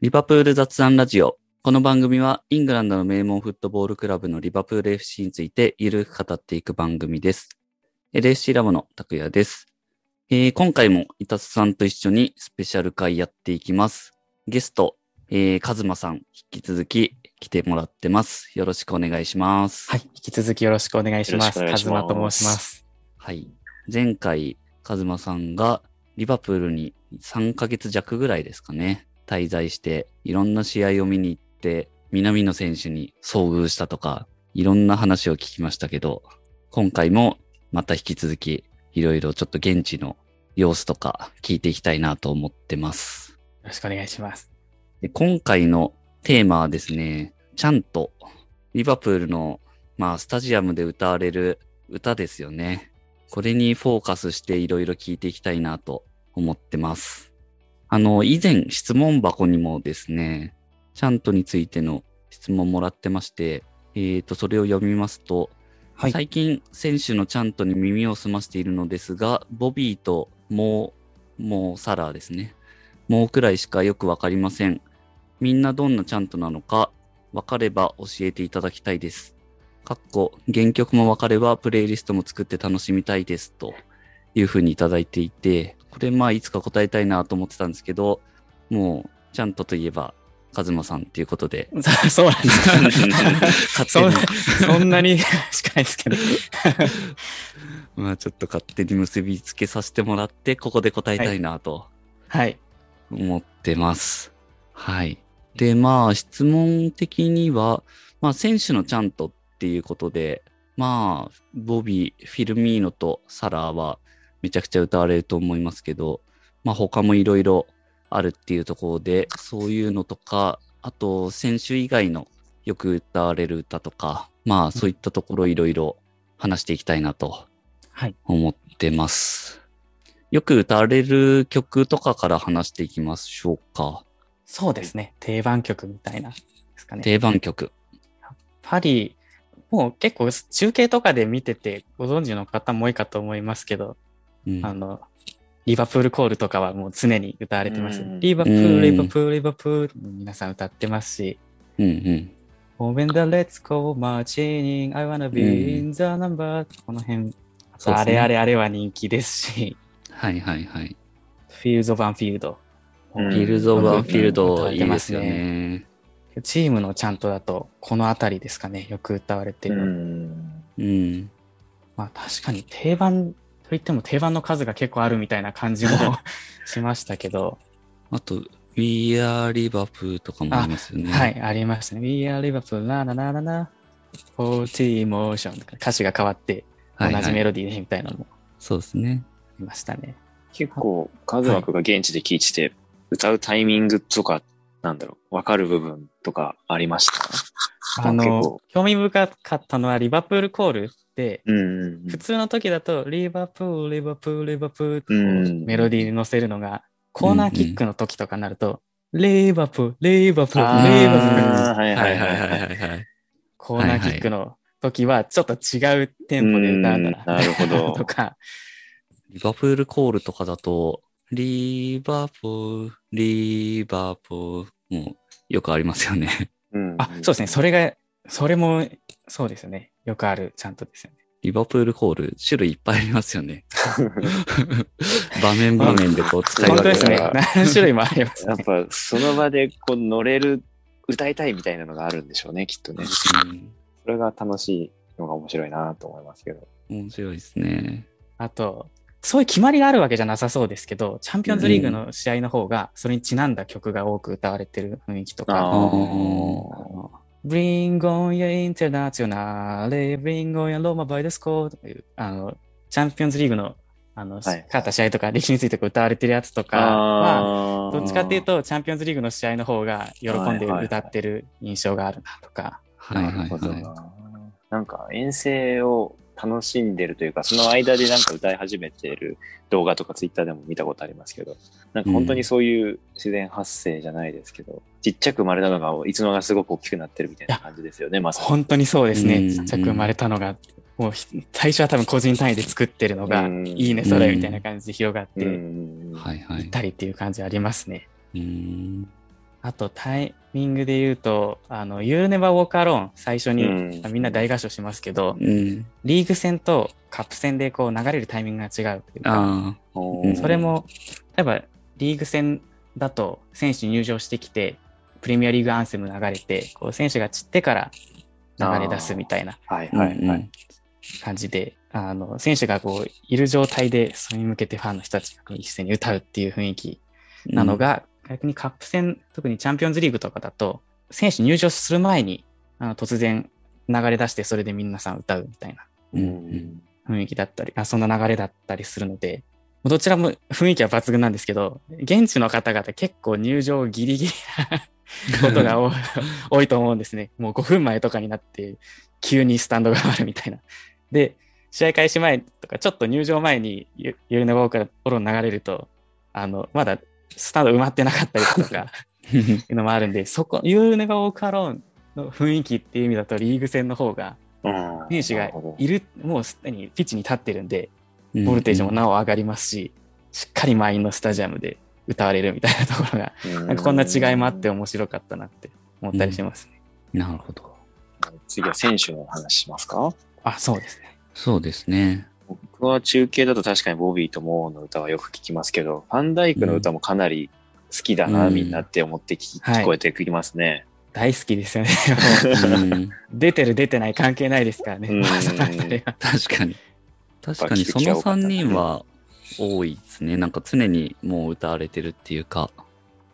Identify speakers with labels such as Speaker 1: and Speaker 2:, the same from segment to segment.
Speaker 1: リバプール雑談ラジオ。この番組はイングランドの名門フットボールクラブのリバプール FC についてゆるく語っていく番組です。LSC ラボの拓也です。えー今回もイタスさんと一緒にスペシャル会やっていきます。ゲスト、えー、カズマさん、引き続き来てもらってます。よろしくお願いします。
Speaker 2: はい。引き続きよろしくお願いします。
Speaker 3: よろしくお願いします
Speaker 2: カズマと申します。
Speaker 1: はい。前回、カズマさんがリバプールに3ヶ月弱ぐらいですかね、滞在して、いろんな試合を見に行って、南野選手に遭遇したとか、いろんな話を聞きましたけど、今回もまた引き続き、いろいろちょっと現地の様子とか聞いていきたいなと思ってます。
Speaker 2: よろしくお願いします。
Speaker 1: で今回のテーマはですね、ちゃんとリバプールの、まあ、スタジアムで歌われる歌ですよね。これにフォーカスしていろいろ聞いていきたいなと思ってます。あの、以前質問箱にもですね、チャントについての質問もらってまして、えっ、と、それを読みますと、
Speaker 2: はい。
Speaker 1: 最近選手のチャントに耳を澄ましているのですが、ボビーとモー、モーサラーですね。モーくらいしかよくわかりません。みんなどんなチャントなのか、わかれば教えていただきたいです。かっこ、原曲もわかればプレイリストも作って楽しみたいです。というふうにいただいていて、これまあいつか答えたいなと思ってたんですけど、もう、チャントといえば、カズマさんっていうことで、
Speaker 2: そ そうなんですか。そん
Speaker 1: 勝手に
Speaker 2: そんなに しかないですけど。
Speaker 1: まあちょっと勝手に結びつけさせてもらって、ここで答えたいなと
Speaker 2: はい。
Speaker 1: 思ってます。はい。で、まあ質問的には、まあ選手のちゃんとっていうことで、まあ、ボビー、フィルミーノとサラーはめちゃくちゃ歌われると思いますけど、まあ他もいろいろあるっていうところで、そういうのとか、あと選手以外のよく歌われる歌とか、まあそういったところいろいろ話していきたいなと
Speaker 2: はい。
Speaker 1: 思ってます。よく歌われる曲とかから話していきましょうか。
Speaker 2: そうですね。定番曲みたいな。ですかね。
Speaker 1: 定番曲。
Speaker 2: パリ、もう結構中継とかで見ててご存知の方も多いかと思いますけど、
Speaker 1: うん
Speaker 2: あの、リバプールコールとかはもう常に歌われてます。
Speaker 3: うん
Speaker 2: リバプー
Speaker 1: うん
Speaker 2: ル、リバプール、リバプール、皆さん歌ってますし、
Speaker 1: うんうん。
Speaker 2: Oh, when the let's go marching, in, I wanna be
Speaker 1: うん
Speaker 2: in the number. この辺、あれあれあれは人気ですし、
Speaker 1: はいはいはい。
Speaker 2: Fields of Anfield。
Speaker 3: うん
Speaker 1: Fields of Anfield
Speaker 2: 歌われてます
Speaker 1: いいですよ
Speaker 2: ね
Speaker 1: ね。
Speaker 2: チームのチャントだと、このあたりですかね、よく歌われて
Speaker 3: う
Speaker 2: る。
Speaker 3: ん。
Speaker 1: うん。
Speaker 2: まあ確かに定番といっても定番の数が結構あるみたいな感じも しましたけど、
Speaker 1: あと、We Are Liverpool とかもありますよね。
Speaker 2: はい、ありましたね。We are Liverpool, ななななな、40 emotion 歌詞が変わって同じメロディーでみたいなのも
Speaker 1: そうですね。
Speaker 2: ありましたね。
Speaker 3: 結構、カズマ君が現地で聴いてて、歌うタイミングとか、なんだろう、わかる部分とかありました？
Speaker 2: あの興味深かったのはリバプールコール普通の時だとリバプール、リバプール、リバプールってメロディーに乗せるのが、コーナーキックの時とかになると、リバプール、リバプー
Speaker 3: あ
Speaker 2: ル、リバプール。
Speaker 3: ーはい
Speaker 1: は
Speaker 3: いいはいいはいい。
Speaker 1: はいはい。
Speaker 2: コーナーキックの時はちょっと違うテンポで歌うんだ
Speaker 3: うんなるほど
Speaker 2: とか、
Speaker 1: リバプールコールとかだと、リバプール、リバプール、もうよくありますよね。
Speaker 3: うん
Speaker 2: あ、そうですね。それが、それも、そうですよね。よくある、ちゃんとですよね。
Speaker 1: リバプールコール、種類いっぱいありますよね。場面場面でこう使い分け
Speaker 2: 本当ですね何種類もあります
Speaker 3: やっ
Speaker 2: ね。
Speaker 3: ぱその場でこう乗れる、歌いたいみたいなのがあるんでしょうね、きっとね。
Speaker 1: うん
Speaker 3: それが楽しいのが面白いなと思いますけど。
Speaker 1: 面白いですね。
Speaker 2: あと、そういう決まりがあるわけじゃなさそうですけど、チャンピオンズリーグの試合の方が、それにちなんだ曲が多く歌われてる雰囲気とか、
Speaker 3: あ
Speaker 2: あ
Speaker 1: ー
Speaker 2: の Bring on your internationale, bring on your Roma by the score という、あの、チャンピオンズリーグの、あの、
Speaker 3: はい。
Speaker 2: 勝った試合とか、歴史について歌われてるやつとかは、どっちかっていうと、チャンピオンズリーグの試合の方が喜んで
Speaker 3: はいはいはい
Speaker 2: 歌ってる印象があるなとか、
Speaker 1: はいはい
Speaker 3: なるほど。なんか遠征を楽しんでるというか、その間でなんか歌い始めてる動画とかツイッターでも見たことありますけど、なんか本当にそういう自然発生じゃないですけど、ちっちゃく生まれたのがいつの間にかすごく大きくなってるみたいな感じですよね、まさに。
Speaker 2: 本当にそうですね。
Speaker 1: うん
Speaker 2: ちっちゃく生まれたのが、もうひ最初は多分個人単位で作ってるのが、
Speaker 3: うん
Speaker 2: いいね、それみたいな感じで広がって
Speaker 3: うん
Speaker 2: い
Speaker 1: はいはい
Speaker 2: ったりっていう感じありますね。
Speaker 1: うーん。
Speaker 2: あとタイミングで言うと、あの、You Never Walk Alone 最初に、
Speaker 3: うん。
Speaker 2: みんな大合唱しますけど、
Speaker 1: うん。
Speaker 2: リーグ戦とカップ戦でこう流れるタイミングが違うっていうか、それも、例えばリーグ戦だと選手入場してきて、プレミアリーグアンセム流れて、こう選手が散ってから流れ出すみたいな。感じで、あの、選手がこう、いる状態で、それに向けてファンの人たちが一斉に歌うっていう雰囲気
Speaker 1: うん
Speaker 2: なの、が、逆にカップ戦、特にチャンピオンズリーグとかだと、選手入場する前に、あの突然流れ出して、それで皆さん歌うみたいな雰囲気だったり、あそんな流れだったりするので、どちらも雰囲気は抜群なんですけど、現地の方々結構入場ギリギリなことが多い と思うんですね。もう5分前とかになって、急にスタンドが回るみたいな。で、試合開始前とか、ちょっと入場前にユユーネバオからポロン流れると、あの、まだスタンド埋まってなかったりとか、いうのもあるんで、そこ、ユーネバオカローンの雰囲気っていう意味だと、リーグ戦の方が、
Speaker 3: うん
Speaker 2: 選手がいる、もうすでにピッチに立ってるんで、
Speaker 1: うん
Speaker 2: ボルテージもなお上がりますし、しっかり満員のスタジアムで歌われるみたいなところが、
Speaker 3: ど
Speaker 2: なんかこんな違いもあって面白かったなって思ったりしますね。
Speaker 1: なるほど。
Speaker 3: 次は選手の話しますか？
Speaker 2: あ、そうですね。
Speaker 1: そうですね。
Speaker 3: 僕は中継だと確かにボビーとモーの歌はよく聞きますけど、ファンダイクの歌もかなり好きだな、
Speaker 1: うん
Speaker 3: みんなって思って聞,、
Speaker 2: はい
Speaker 3: 聞こえてきますね。
Speaker 2: 大好きですよね。
Speaker 1: うん
Speaker 2: 出てる出てない関係ないですからね。
Speaker 1: 確かに。確かにその3人は多いですね。なんか常にもう歌われてるっていうか。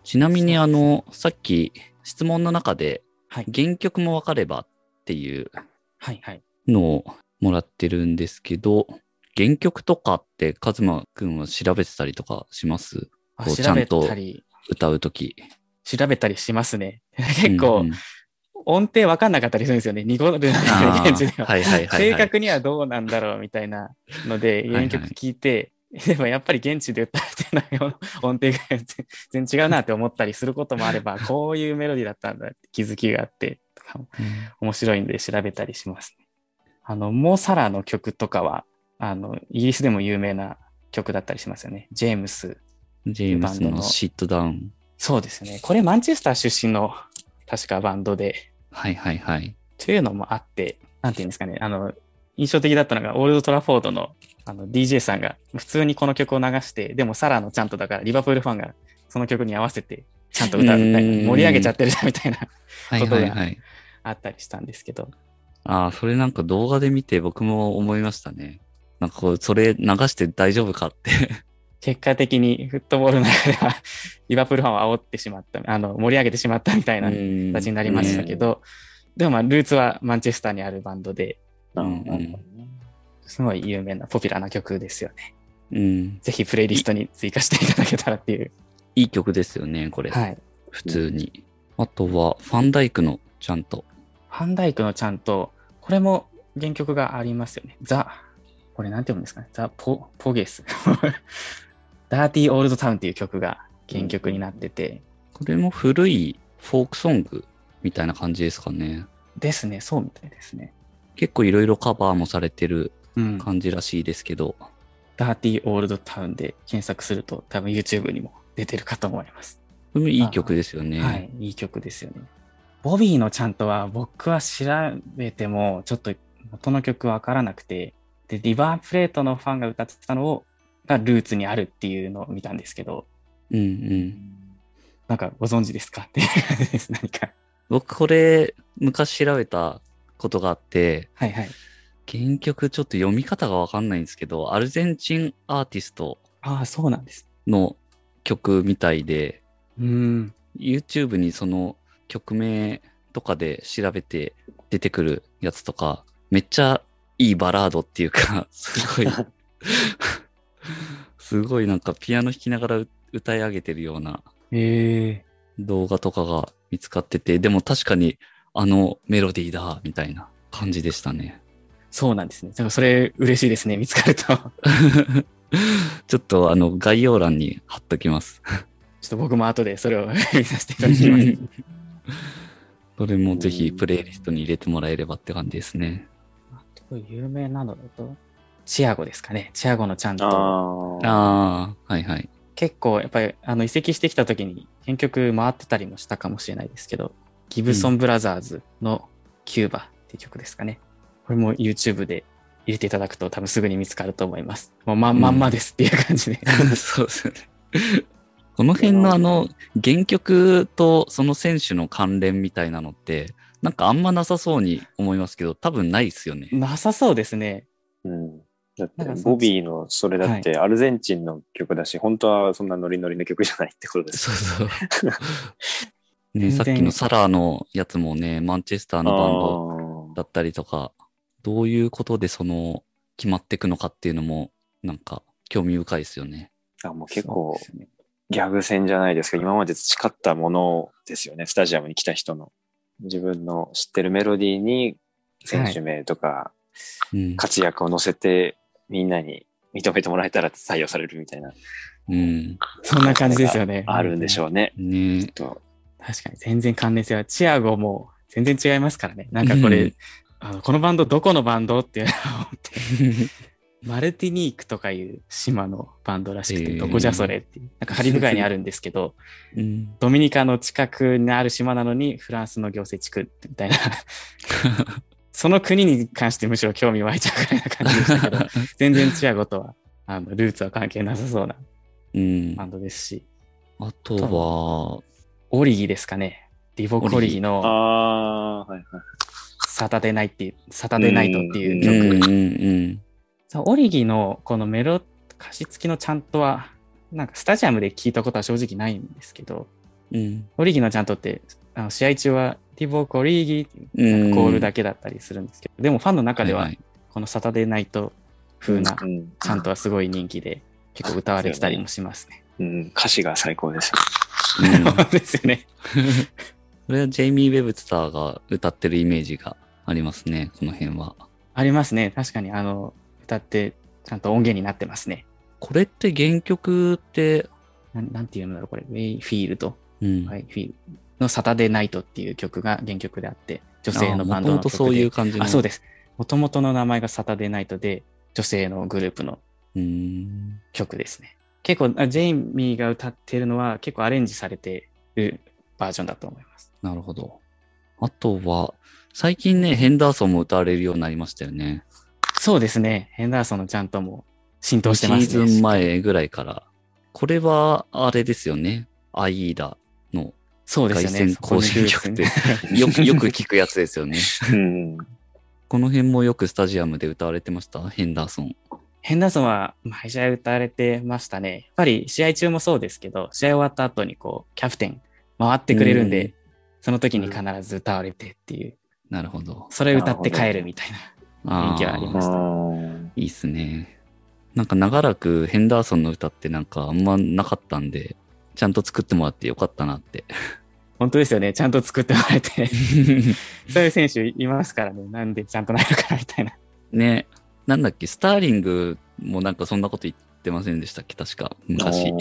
Speaker 1: ちなみにあの、さっき質問の中で
Speaker 2: はい。
Speaker 1: 原曲もわかればっていう
Speaker 2: はいはい。
Speaker 1: のをもらってるんですけど、原曲とかってカズマくんは調べてたりとかします？こう
Speaker 2: あ調べ
Speaker 1: ちゃんと
Speaker 2: たり、
Speaker 1: 歌うとき。
Speaker 2: 調べたりしますね。結構、
Speaker 1: うんうん
Speaker 2: 音程わかんなかったりするんですよね。濁るんで
Speaker 1: あー
Speaker 2: 現地では。
Speaker 1: はいはいはい、はい。
Speaker 2: 正確にはどうなんだろうみたいなので、
Speaker 1: いはい
Speaker 2: 原曲聞いて、でもやっぱり現地で歌われてない音程が全然違うなって思ったりすることもあれば、こういうメロディーだったんだって気づきがあって、とかも面白いんで調べたりしますね。あの、モーサラの曲とかは、あの、イギリスでも有名な曲だったりしますよね。ジェームス。
Speaker 1: ジェームスのシットダウン。
Speaker 2: そうですね。これマンチェスター出身の確かバンドで、
Speaker 1: はいはいはい。
Speaker 2: というのもあって、なんていうんですかね、あの、印象的だったのが、オールド・トラフォードのあの DJ さんが普通にこの曲を流して、でもサラのちゃんとだから、リバプールファンがその曲に合わせてちゃんと歌うみたいな、
Speaker 1: うん
Speaker 2: 盛り上げちゃってるじゃんみたいな、
Speaker 1: はい
Speaker 2: ことが
Speaker 1: はいはい。
Speaker 2: あったりしたんですけど、
Speaker 1: ああ、それなんか動画で見て僕も思いましたね。なんかこう、それ流して大丈夫かって。
Speaker 2: 結果的にフットボールの中では、リバプールファンを煽ってしまった、あの、盛り上げてしまったみたいな形
Speaker 1: 形
Speaker 2: になりましたけど、でもまあ、ルーツはマンチェスターにあるバンドで、
Speaker 1: うん
Speaker 3: うんうん
Speaker 2: すごい有名なポピュラーな曲ですよね。
Speaker 1: うん。
Speaker 2: ぜひプレイリストに追加していただけたらっていう。
Speaker 1: いい曲ですよね、これ。
Speaker 2: はい。
Speaker 1: 普通に。あとは、ファンダイクのちゃんと。
Speaker 2: ファンダイクのちゃんと、これも原曲がありますよね。ザ、これなんて読むんですかね？ザ・ポ、ポゲス。ダーティー・オールド・タウンっていう曲が原曲になってて、
Speaker 1: これも古いフォークソングみたいな感じですかね。
Speaker 2: ですね、そうみたいですね。
Speaker 1: 結構いろいろカバーもされてる
Speaker 2: うん。
Speaker 1: 感じらしいですけど。
Speaker 2: ダーティー・オールド・タウンで検索すると多分 YouTube にも出てるかと思います。
Speaker 1: これもいい曲ですよね。
Speaker 2: はい、いい曲ですよね。ボビーのちゃんとは僕は調べてもちょっと元の曲わからなくて、で、リバープレートのファンが歌ってたのをがルーツにあるっていうのを見たんですけど、
Speaker 1: うんうん。
Speaker 2: なんかご存知ですか？っていう感じです。何か。
Speaker 1: 僕これ昔調べたことがあって、
Speaker 2: はいはい。
Speaker 1: 原曲ちょっと読み方がわかんないんですけど、アルゼンチンアーティスト
Speaker 2: ああ、そうなんです。
Speaker 1: の曲みたいで、
Speaker 2: うーん。
Speaker 1: YouTube にその曲名とかで調べて出てくるやつとか、めっちゃいいバラードっていうか、すごい、すごいなんかピアノ弾きながらう歌い上げてるような
Speaker 2: ええ
Speaker 1: 動画とかが見つかってて、でも確かにあのメロディーだ、みたいな感じでしたね。
Speaker 2: そうなんですね。だからそれ嬉しいですね。見つかると。ち ょ
Speaker 1: ちょっとあの概要欄に貼っときます。
Speaker 2: っと僕も後でそれを見させていただきます。
Speaker 1: それもぜひプレイリストに入れてもらえればって感じですね。
Speaker 2: あと有名なのだと、チアゴですかね。チアゴのちゃんと。
Speaker 3: ああ。
Speaker 1: はいはい。
Speaker 2: 結構やっぱりあの移籍してきた時に原曲回ってたりもしたかもしれないですけど、ギブソンブラザーズのキューバっていう曲ですかね。これも YouTube で入れていただくと多分すぐに見つかると思います。もうまんまんまですっていう感じで。
Speaker 1: そうですよね。この辺のあの、原曲とその選手の関連みたいなのって、なんかあんまなさそうに思いますけど、多分ないですよね。
Speaker 2: なさそうですね。
Speaker 3: うん。だってボビーのそれだってアルゼンチンの曲だし、本当はそんなノリノリの曲じゃないってことです。
Speaker 1: そうそう。ね、さっきのサラーのやつもね、マンチェスターのバンド
Speaker 3: あ
Speaker 1: だったりとか、どういうことでその、決まっていくのかっていうのも、なんか、興味深いですよね。
Speaker 3: ーあもう結構ギャグ戦じゃないですか。今まで培ったものですよね。スタジアムに来た人の。自分の知ってるメロディーに選手名とか
Speaker 1: うん。
Speaker 3: 活躍を乗せてみんなに認めてもらえたら採用されるみたいな。
Speaker 1: うん。
Speaker 2: そんな感じですよね。
Speaker 3: あるんでしょうね。
Speaker 1: ね
Speaker 3: と
Speaker 2: 確かに全然関連性は、チアゴも全然違いますからね。なんかこれ、
Speaker 1: うん
Speaker 2: あのこのバンドどこのバンドって思って、マルティニークとかいう島のバンドらしくて、どこじゃそれっていう。なんかカリブ海にあるんですけど、
Speaker 1: うん。
Speaker 2: ドミニカの近くにある島なのにフランスの行政地区みたいな。その国に関してむしろ興味湧いちゃうくらいな感じでしたけど、全然チアゴとは、あの、ルーツは関係なさそうな
Speaker 1: うん
Speaker 2: バ。ンドですし、
Speaker 1: あとは、
Speaker 2: オリギですかね。リボコリギ
Speaker 3: あ
Speaker 2: の
Speaker 3: あ、はいはい。
Speaker 2: サタデーナイトっていう、サタデーナイトっていう
Speaker 1: う
Speaker 2: 曲。
Speaker 1: んうんうん。
Speaker 2: そうオリギのこのメロ、歌詞付きのちゃんとは、なんかスタジアムで聞いたことは正直ないんですけど、
Speaker 1: うん。
Speaker 2: オリギのちゃんとって、あの試合中はリボコリギっていう
Speaker 1: うん。
Speaker 2: コールだけだったりするんですけど、でもファンの中では、このサタデーナイト風な
Speaker 3: うん
Speaker 2: ちゃんとはすごい人気で、結構歌われてたりもしますね。
Speaker 3: うん、歌詞が最高です。
Speaker 1: うん
Speaker 2: そう ですよね。
Speaker 1: これはジェイミー・ウェブスターが歌ってるイメージがありますね、この辺は。
Speaker 2: ありますね。確かに、あの、歌って、ちゃんと音源になってますね。
Speaker 1: これって原曲って、
Speaker 2: なんなんていうのだろう、これ。ウェイフィールド。
Speaker 1: うん。
Speaker 2: はい、フィールのサタデーナイトっていう曲が原曲であって、女性のバンドの曲で。
Speaker 1: もともとそういう感じの。
Speaker 2: あ、そうです。もともとの名前がサタデーナイトで、女性のグループの。曲ですね。結構、あジェイミーが歌ってるのは結構アレンジされてるバージョンだと思います。
Speaker 1: なるほど。あとは、最近ね、ヘンダーソンも歌われるようになりましたよね。
Speaker 2: そうですね。ヘンダーソンのちゃんとも浸透してますね。
Speaker 1: シーズン前ぐらいから。これは、あれですよね。アイーダの
Speaker 2: そうですよね。
Speaker 1: 凱旋行進曲って、よく、よく聞くやつですよね。
Speaker 3: うん。
Speaker 1: この辺もよくスタジアムで歌われてました？ヘンダーソン。
Speaker 2: ヘンダーソンは毎試合歌われてましたね。やっぱり試合中もそうですけど、試合終わった後にこう、キャプテン回ってくれるんで、
Speaker 1: うん
Speaker 2: その時に必ず歌われてっていう、
Speaker 1: なるほど。
Speaker 2: それ歌って帰るみたいな
Speaker 1: あ
Speaker 2: 雰囲気はありました。
Speaker 1: いいっすね。なんか長らくヘンダーソンの歌ってなんかあんまなかったんで、ちゃんと作ってもらってよかったなって。
Speaker 2: 本当ですよね。ちゃんと作ってもらえて、そういう選手いますからね。なんでちゃんとないのかなみたいな。
Speaker 1: ね、なんだっけ、スターリングもなんかそんなこと言ってませんでしたっけ？確か、昔。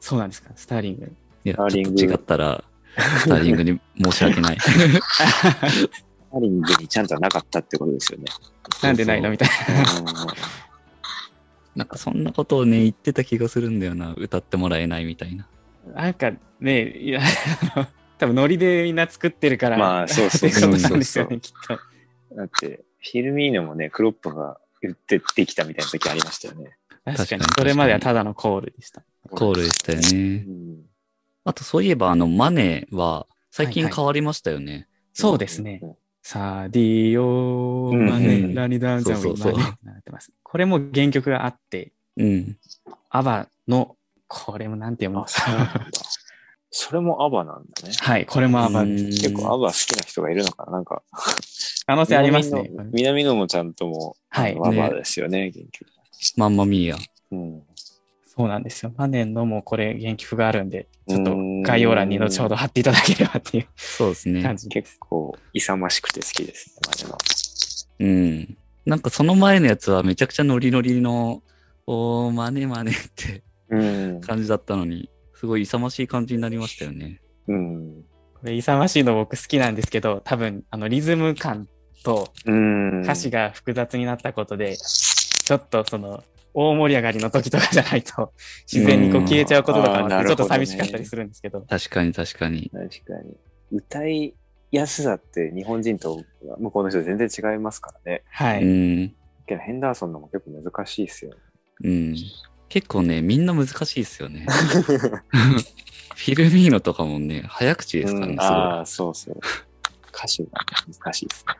Speaker 2: そうなんですか、スターリング。
Speaker 1: や、ちょっと違ったら、スターリングに申し訳ない。
Speaker 3: ハリングにちゃんとなかったってことですよね。
Speaker 2: なんでないのみたい
Speaker 1: なんかそんなことをね、言ってた気がするんだよな。歌ってもらえないみたいな。
Speaker 2: な。なんかね、いや、多分ノリでみんな作ってるから、
Speaker 3: まあそうそう
Speaker 2: ってことなんですよね、きっと。
Speaker 3: だって、フィルミーノもね、クロップが言ってできたみたいな時ありましたよね。
Speaker 2: 確かに
Speaker 1: 確かに、
Speaker 2: それまではただのコールでした。
Speaker 1: コールでしたよ
Speaker 3: う
Speaker 1: ね。
Speaker 3: ん
Speaker 1: あとそういえば、あの、マネは最近
Speaker 2: はいはい
Speaker 1: 変わりましたよね。
Speaker 2: そうですね。
Speaker 3: うん
Speaker 2: サディオ
Speaker 3: うん
Speaker 2: マネ、
Speaker 1: うん
Speaker 2: ラニダンザム
Speaker 1: そうそうそう
Speaker 2: マってます。これも原曲があって、
Speaker 1: うん。
Speaker 2: アバの、これもなんて読むの
Speaker 3: あ、そうなんだ。それもアバなんだね。
Speaker 2: はい、これもアバ
Speaker 3: 結構アバ好きな人がいるのかななんか、
Speaker 2: 可能性ありますね。
Speaker 3: 南野もちゃんとも、
Speaker 2: はい
Speaker 3: アバですよね、原曲。
Speaker 1: マンマミーヤ。
Speaker 3: うん。
Speaker 2: そうなんですよ。マネのもこれ原曲があるんで、ちょっと
Speaker 3: うん
Speaker 2: 概要欄に後ほど貼っていただければっていう
Speaker 1: そうですね
Speaker 2: 感。じ。
Speaker 3: 結構勇ましくて好きですね、マネの。
Speaker 1: うん。なんかその前のやつはめちゃくちゃノリノリの、おー、マネマネって
Speaker 3: うん。
Speaker 1: 感じだったのに、すごい勇ましい感じになりましたよね。
Speaker 3: うん。
Speaker 2: これ勇ましいの僕好きなんですけど、多分あのリズム感と
Speaker 3: うん。
Speaker 2: 歌詞が複雑になったことで、ちょっとその大盛り上がりの時とかじゃないと、自然にこう消えちゃうこととかもあって、ちょっと寂しかったりするんですけど。
Speaker 1: 確かに確かに。
Speaker 3: 確かに。歌いやすさって日本人と向こうの人全然違いますからね。
Speaker 2: はい。
Speaker 1: うん。
Speaker 3: けどヘンダーソンのも結構難しいですよね。
Speaker 1: うん。結構ね、みんな難しいですよね。フィルミーノとかもね、早口ですからね、
Speaker 3: うん。ああ、そうそう。歌詞が難しいですね。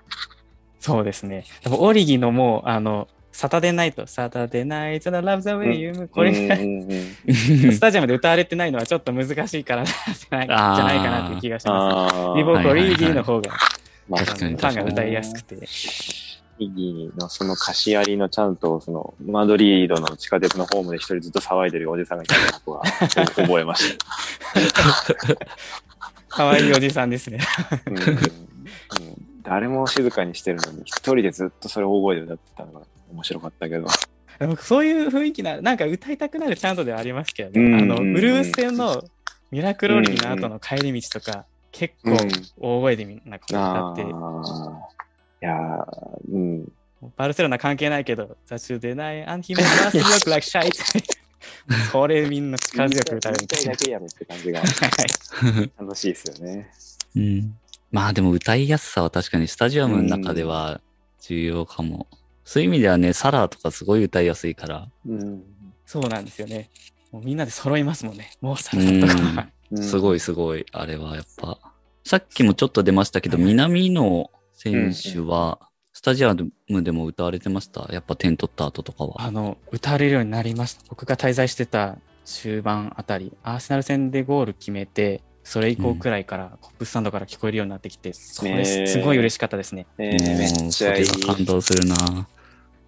Speaker 2: そうですね。でもオリギのもう、あの、サタデーナイト、サタデーナイトのラブザウェイユーム、これスタジアムで歌われてないのはちょっと難しいからじゃな。いじゃないかなって気がします。
Speaker 3: あ
Speaker 2: リボコ
Speaker 1: はいはいはい
Speaker 2: リーギーの方が
Speaker 3: まあ
Speaker 1: 確かに。
Speaker 2: ファンが歌いやすくて。
Speaker 3: イギーのその歌詞ありのちゃんとそのマドリードの地下鉄のホームで一人ずっと騒いでるおじさんがいたことは覚えまし
Speaker 2: 可愛いおじさんですね。
Speaker 3: た。うんうん。誰も静かにしてるのに一人でずっとそれを大声で歌ってたのが面白かったけど。
Speaker 2: でもそういう雰囲気な、なんか歌いたくなるチャントではありますけどね。
Speaker 3: うん
Speaker 2: あの、ブルース戦のミラクロリーの後の帰り道とか、結構
Speaker 3: うん
Speaker 2: 大声でみんなこう歌
Speaker 3: あ
Speaker 2: って、
Speaker 3: あ。いやーうん。
Speaker 2: バルセロナ関係ないけど、ザチュでない、アンヒメマスよくラクシャイそれみんな力強く歌うみたい
Speaker 3: だ。けやろって感じが
Speaker 2: はい
Speaker 3: 楽しいですよね。
Speaker 1: うん。まあでも歌いやすさは確かにスタジアムの中では重要かも。そういう意味ではね、サラーとかすごい歌いやすいから、
Speaker 3: うん。
Speaker 2: そうなんですよね。もうみんなで揃いますもんね。もうサラさんとか。
Speaker 1: すごいすごい、あれはやっぱ。さっきもちょっと出ましたけど、南野選手は、スタジアムでも歌われてました？やっぱ点取った後とかは。
Speaker 2: あの、歌われるようになりました。僕が滞在してた終盤あたり、アーセナル戦でゴール決めて、それ以降くらいから、コップスタンドから聞こえるようになってきて、それ
Speaker 3: ねえ
Speaker 2: すごい嬉しかったですね。
Speaker 3: えーめっちゃいい
Speaker 1: もう。それは感動するな。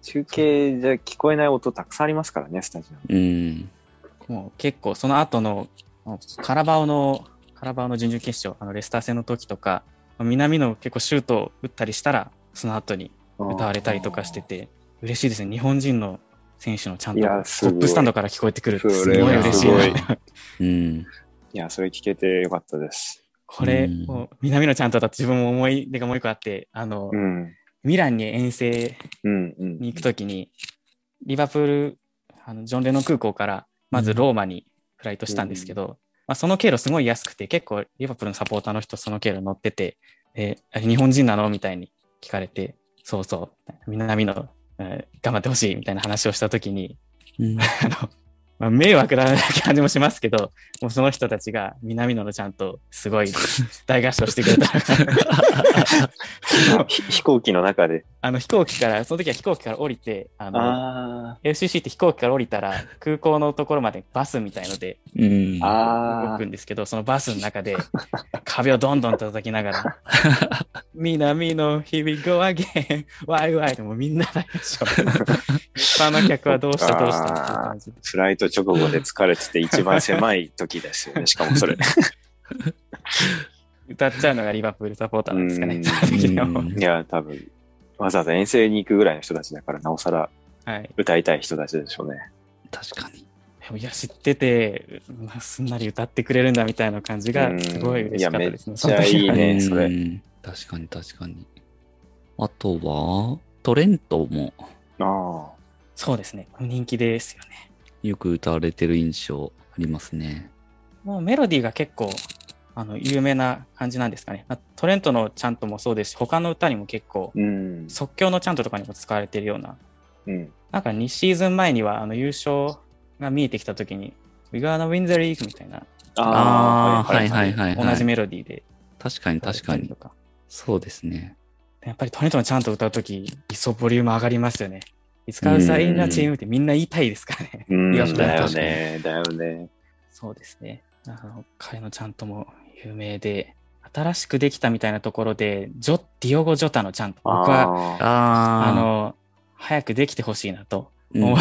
Speaker 3: 中継じゃ聞こえない音たくさんありますからね、スタジアム。
Speaker 1: うん。
Speaker 2: もう結構その後のカラバオの、カラバオの準々決勝、あのレスター戦の時とか、南の結構シュートを打ったりしたら、その後に歌われたりとかしてて、嬉しいですね。日本人の選手のちゃんと
Speaker 3: い
Speaker 2: コ
Speaker 3: やすごい
Speaker 2: ップスタンドから聞こえてくるってすごい嬉しい
Speaker 3: い
Speaker 2: な。
Speaker 1: うん。
Speaker 3: いや、それ聞けてよかったです。
Speaker 2: これ、
Speaker 1: うん
Speaker 2: もう南のちゃんとだと自分も思い出がもう一個あって、あの、
Speaker 3: うん。
Speaker 2: ミランに遠征
Speaker 3: うん。うん。
Speaker 2: に行くときに、リバプール、あのジョン・レノン空港から、まずローマにフライトしたんですけど、まあ、その経路すごい安くて、結構リバプールのサポーターの人その経路乗ってて、えあ日本人なのみたいに聞かれて、そうそう、南の、えー頑張ってほしいみたいな話をしたときに、
Speaker 1: うん
Speaker 2: あの、まあ、迷惑だな感じもしますけど、もうその人たちが南野のちゃんとすごい大合唱してくれた。
Speaker 3: 飛行機の中で。
Speaker 2: あの飛行機から、その時は飛行機から降りて、あの、
Speaker 3: あ
Speaker 2: FCC って飛行機から降りたら空港のところまでバスみたいので
Speaker 1: うん。
Speaker 3: あ。あ
Speaker 2: 動くんですけど、そのバスの中で壁をどんどん叩きながら、南の Here we go again, ワイワイでもうみんな大合唱。一般の客はどうしたどうしたっていう感じで。
Speaker 3: フライト直後で疲れてて一番狭い時ですよね、しかもそれ。
Speaker 2: 歌っちゃうのがリバプールサポーターなんですかね。
Speaker 3: いや、多分、わざわざ遠征に行くぐらいの人たちだから、なおさら
Speaker 2: はい。
Speaker 3: 歌いたい人たちでしょうね。
Speaker 1: 確かに。
Speaker 2: でもいや、知ってて、まあ、すんなり歌ってくれるんだみたいな感じがすごい嬉しかったですね。
Speaker 3: めっちゃいいね
Speaker 1: うん
Speaker 3: それ
Speaker 1: 確かに確かに。あとは、トレントも
Speaker 3: あ
Speaker 2: そうですね。人気ですよね。
Speaker 1: よく歌われてる印象ありますね。
Speaker 2: もうメロディーが結構あの有名な感じなんですかね。まあトレントのチャントもそうですし、他の歌にも結構。即興のチャントとかにも使われてるような。
Speaker 3: うん。
Speaker 2: なんか2シーズン前にはあの優勝が見えてきた時に、We gonna win the league みたいな
Speaker 1: ああ、はいはいはい、はい。
Speaker 2: 同じメロディーで
Speaker 1: 確かに確かに
Speaker 2: と。か。
Speaker 1: そうですね。
Speaker 2: やっぱりトレントのチャント歌う時、一層ボリューム上がりますよね。いつかうさいなチームってみんな言いたいですからね。
Speaker 3: うん。だよね。だよね。
Speaker 2: そうですね。あの彼のちゃんとも有名で、新しくできたみたいなところで、ジョディオゴ・ジョタのちゃんと、僕は、
Speaker 3: ああ。
Speaker 1: ああ、
Speaker 2: あの、早くできてほしいなと、
Speaker 1: うんうんうん、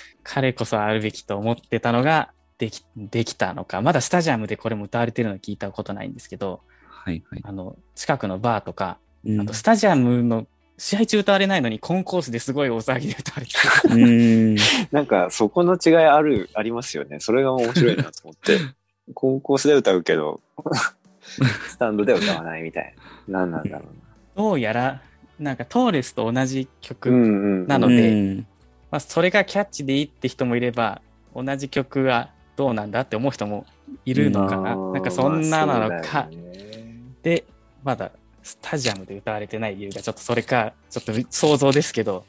Speaker 2: 彼こそあるべきと思ってたのが、でき、できたのか。まだスタジアムでこれも歌われてるの聞いたことないんですけど、
Speaker 1: はいはい。
Speaker 2: あの、近くのバーとか、
Speaker 1: うん
Speaker 2: あとスタジアムの試合中歌われないのにコンコースですごい大騒ぎで歌われてる。
Speaker 1: うん。
Speaker 3: なんか、そこの違いある、ありますよね。それが面白いなと思って。コンコースで歌うけど、スタンドでは歌わないみたいな。何なんだろ
Speaker 2: どうやら、なんかトーレスと同じ
Speaker 3: う
Speaker 2: 曲
Speaker 3: な。
Speaker 2: ので
Speaker 1: うん
Speaker 2: まあ、それがキャッチでいいって人もいれば、同じ曲はどうなんだって思う人もいるのかな。なんかそんななのか。で、まだスタジアムで歌われてない理由がちょっとそれか、ちょっと想像ですけど。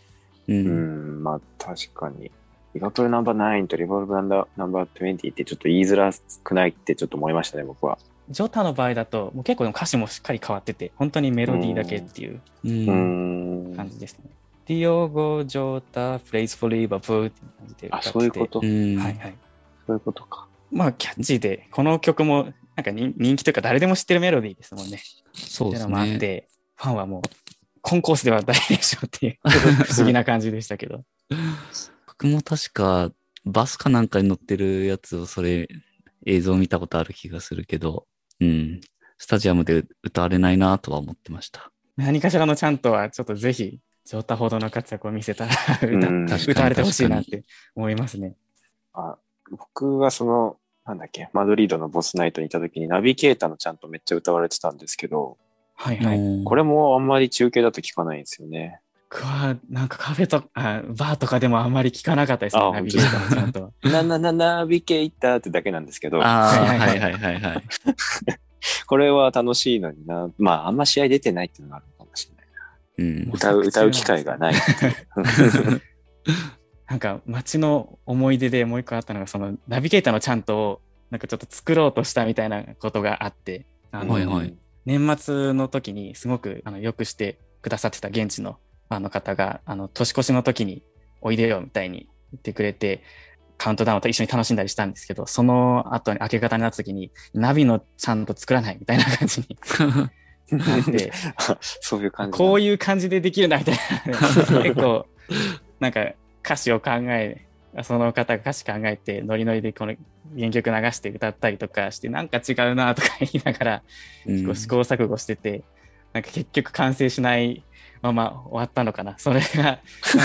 Speaker 1: う。
Speaker 3: うんん、まあ確かに。リバプールナンバー9とリボルブナンバーナンバー20ってちょっと言いづらくないってちょっと思いましたね、僕は。
Speaker 2: ジョタの場合だと、もう結構歌詞もしっかり変わってて、本当にメロディーだけっていう。感じですね。ディオゴ・ジョータ、フレイズ・フォー・リバプールっていう感じで歌
Speaker 3: あ、
Speaker 2: ってて。
Speaker 3: そういうこと？
Speaker 1: う
Speaker 3: そ
Speaker 1: ん。
Speaker 2: はいはい。
Speaker 3: ういうことか。
Speaker 2: まあ、キャッチーで、この曲も、なんか人人気というか誰でも知ってるメロディーですもんね。
Speaker 1: そうです
Speaker 2: っていうのもあっ
Speaker 1: ね。
Speaker 2: て、ファンはもう、コンコースでは大熱唱っていう、不思議な感じでしたけど。
Speaker 1: 僕も確か、バスかなんかに乗ってるやつを、それ、映像見たことある気がするけど、うん。スタジアムで歌われないなとは思ってました。
Speaker 2: 何かしらのちゃんとは、ちょっとぜひ、ジョータほどの活躍を見せたら歌、歌われてほしいなって思いますね。
Speaker 3: あ僕はその、なんだっけ、マドリードのボスナイトにいた時にナビゲーターのちゃんとめっちゃ歌われてたんですけど、
Speaker 2: はいはい。
Speaker 1: うん
Speaker 3: これもあんまり中継だと聞かないんですよね。
Speaker 2: 僕は、なんかカフェとあ、バーとかでもあんまり聞かなかったですね、
Speaker 3: あ
Speaker 2: ナビゲーターのちゃんとは。
Speaker 3: な、な、な、ナビゲーターってだけなんですけど、
Speaker 1: ああ、
Speaker 2: はいはいい
Speaker 1: ははいはいはい。
Speaker 3: これは楽しいのにな。まあ、あんま試合出てないっていうのがあるのかもしれない。
Speaker 1: うん。
Speaker 3: 歌う、歌う機会がない。
Speaker 2: なんか街の思い出でもう一個あったのが、そのナビゲーターのちゃんとをなんかちょっと作ろうとしたみたいなことがあって、あの
Speaker 1: はいはい
Speaker 2: 年末の時にすごくあのよくしてくださってた現地のファンの方が、あの年越しの時においでよみたいに言ってくれて、カウントダウンと一緒に楽しんだりしたんですけど、その後に明け方になった時に、ナビのちゃんと作らないみたいな感じになって、
Speaker 3: そういう感じ。
Speaker 2: こう
Speaker 3: いう。
Speaker 2: 感じでできるなみたいな結構なんか歌詞を考えその方が歌詞考えてノリノリでこの原曲流して歌ったりとかしてなんか違うなとか言いながら
Speaker 1: うん
Speaker 2: こう試行錯誤してて、なんか結局完成しないまま終わったのかな。それが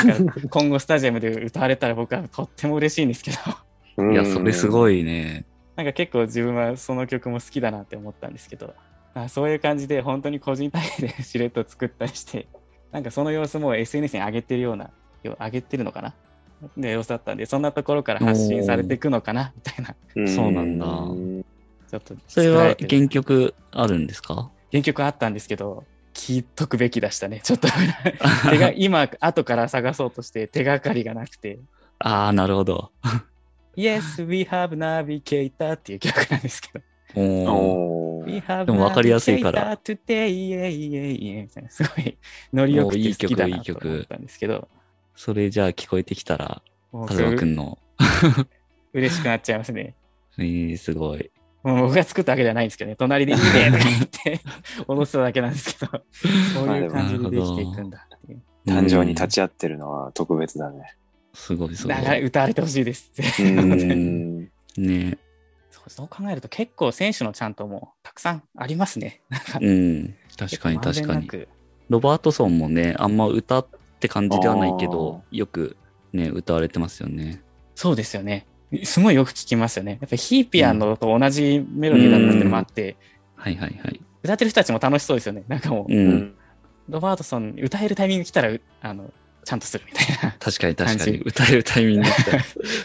Speaker 2: なんか今後スタジアムで歌われたら僕はとっても嬉しいんですけど。
Speaker 1: いや、それすご
Speaker 3: い。
Speaker 1: いね。
Speaker 2: なんか結構自分はその曲も好きだなって思ったんですけど、あそういう感じで本当に個人単位でしれっと作ったりして、なんかその様子も SNS に上げてるような、よ上げてるのかな。で様子だったんで、そんなところから発信されていくのかなみたいな、
Speaker 1: そうなんだ。
Speaker 2: ちょっと
Speaker 1: それは原曲あるんですか？
Speaker 2: 原曲あったんですけど、聞いとくべきでしたね。ちょっと。手が、今、後から探そうとして手がかりがなくて、
Speaker 1: ああ、なるほど。
Speaker 2: Yes, we have navigator っていう曲なんですけど、
Speaker 1: おー。
Speaker 3: おー。
Speaker 2: We have
Speaker 1: でも分かりやすいから。
Speaker 2: today, yeah, yeah, yeah. すごいノリよくて好きだなと思ったんですけど、
Speaker 1: それじゃあ聞こえてきたら、
Speaker 2: もう
Speaker 1: カズマくんの、
Speaker 2: 嬉しくなっちゃいますね。
Speaker 1: えー、すごい。
Speaker 2: もう僕が作ったわけじゃないんですけどね、隣でいいねとか言って、踊ってただけなんですけど、そういう感じでできていくんだっていう。
Speaker 3: 誕生に立
Speaker 1: ち。
Speaker 3: ち会ってるのは特別だね。
Speaker 1: すごいすごい
Speaker 2: だ。から歌われてほしいです。
Speaker 3: うん。
Speaker 1: ね
Speaker 2: そうそう考えると結構選手のちゃんともたくさんありますね。なんか
Speaker 1: うん。確かに確かに。ロバートソンもね、あんま歌って感じではないけど、よくね、歌われてますよね。
Speaker 2: そうですよね。すごいよく聞きますよね。やっぱりヒーピアノと同じメロディーだったっていうのもあって、
Speaker 1: はいはいはい。
Speaker 2: 歌ってる人たちも楽しそうですよね。なんかもう、
Speaker 1: うん。
Speaker 2: ロバートソン歌えるタイミング来たら、あの、ちゃんとするみたいな、
Speaker 1: 確かに確かに。歌えるタイミング来た。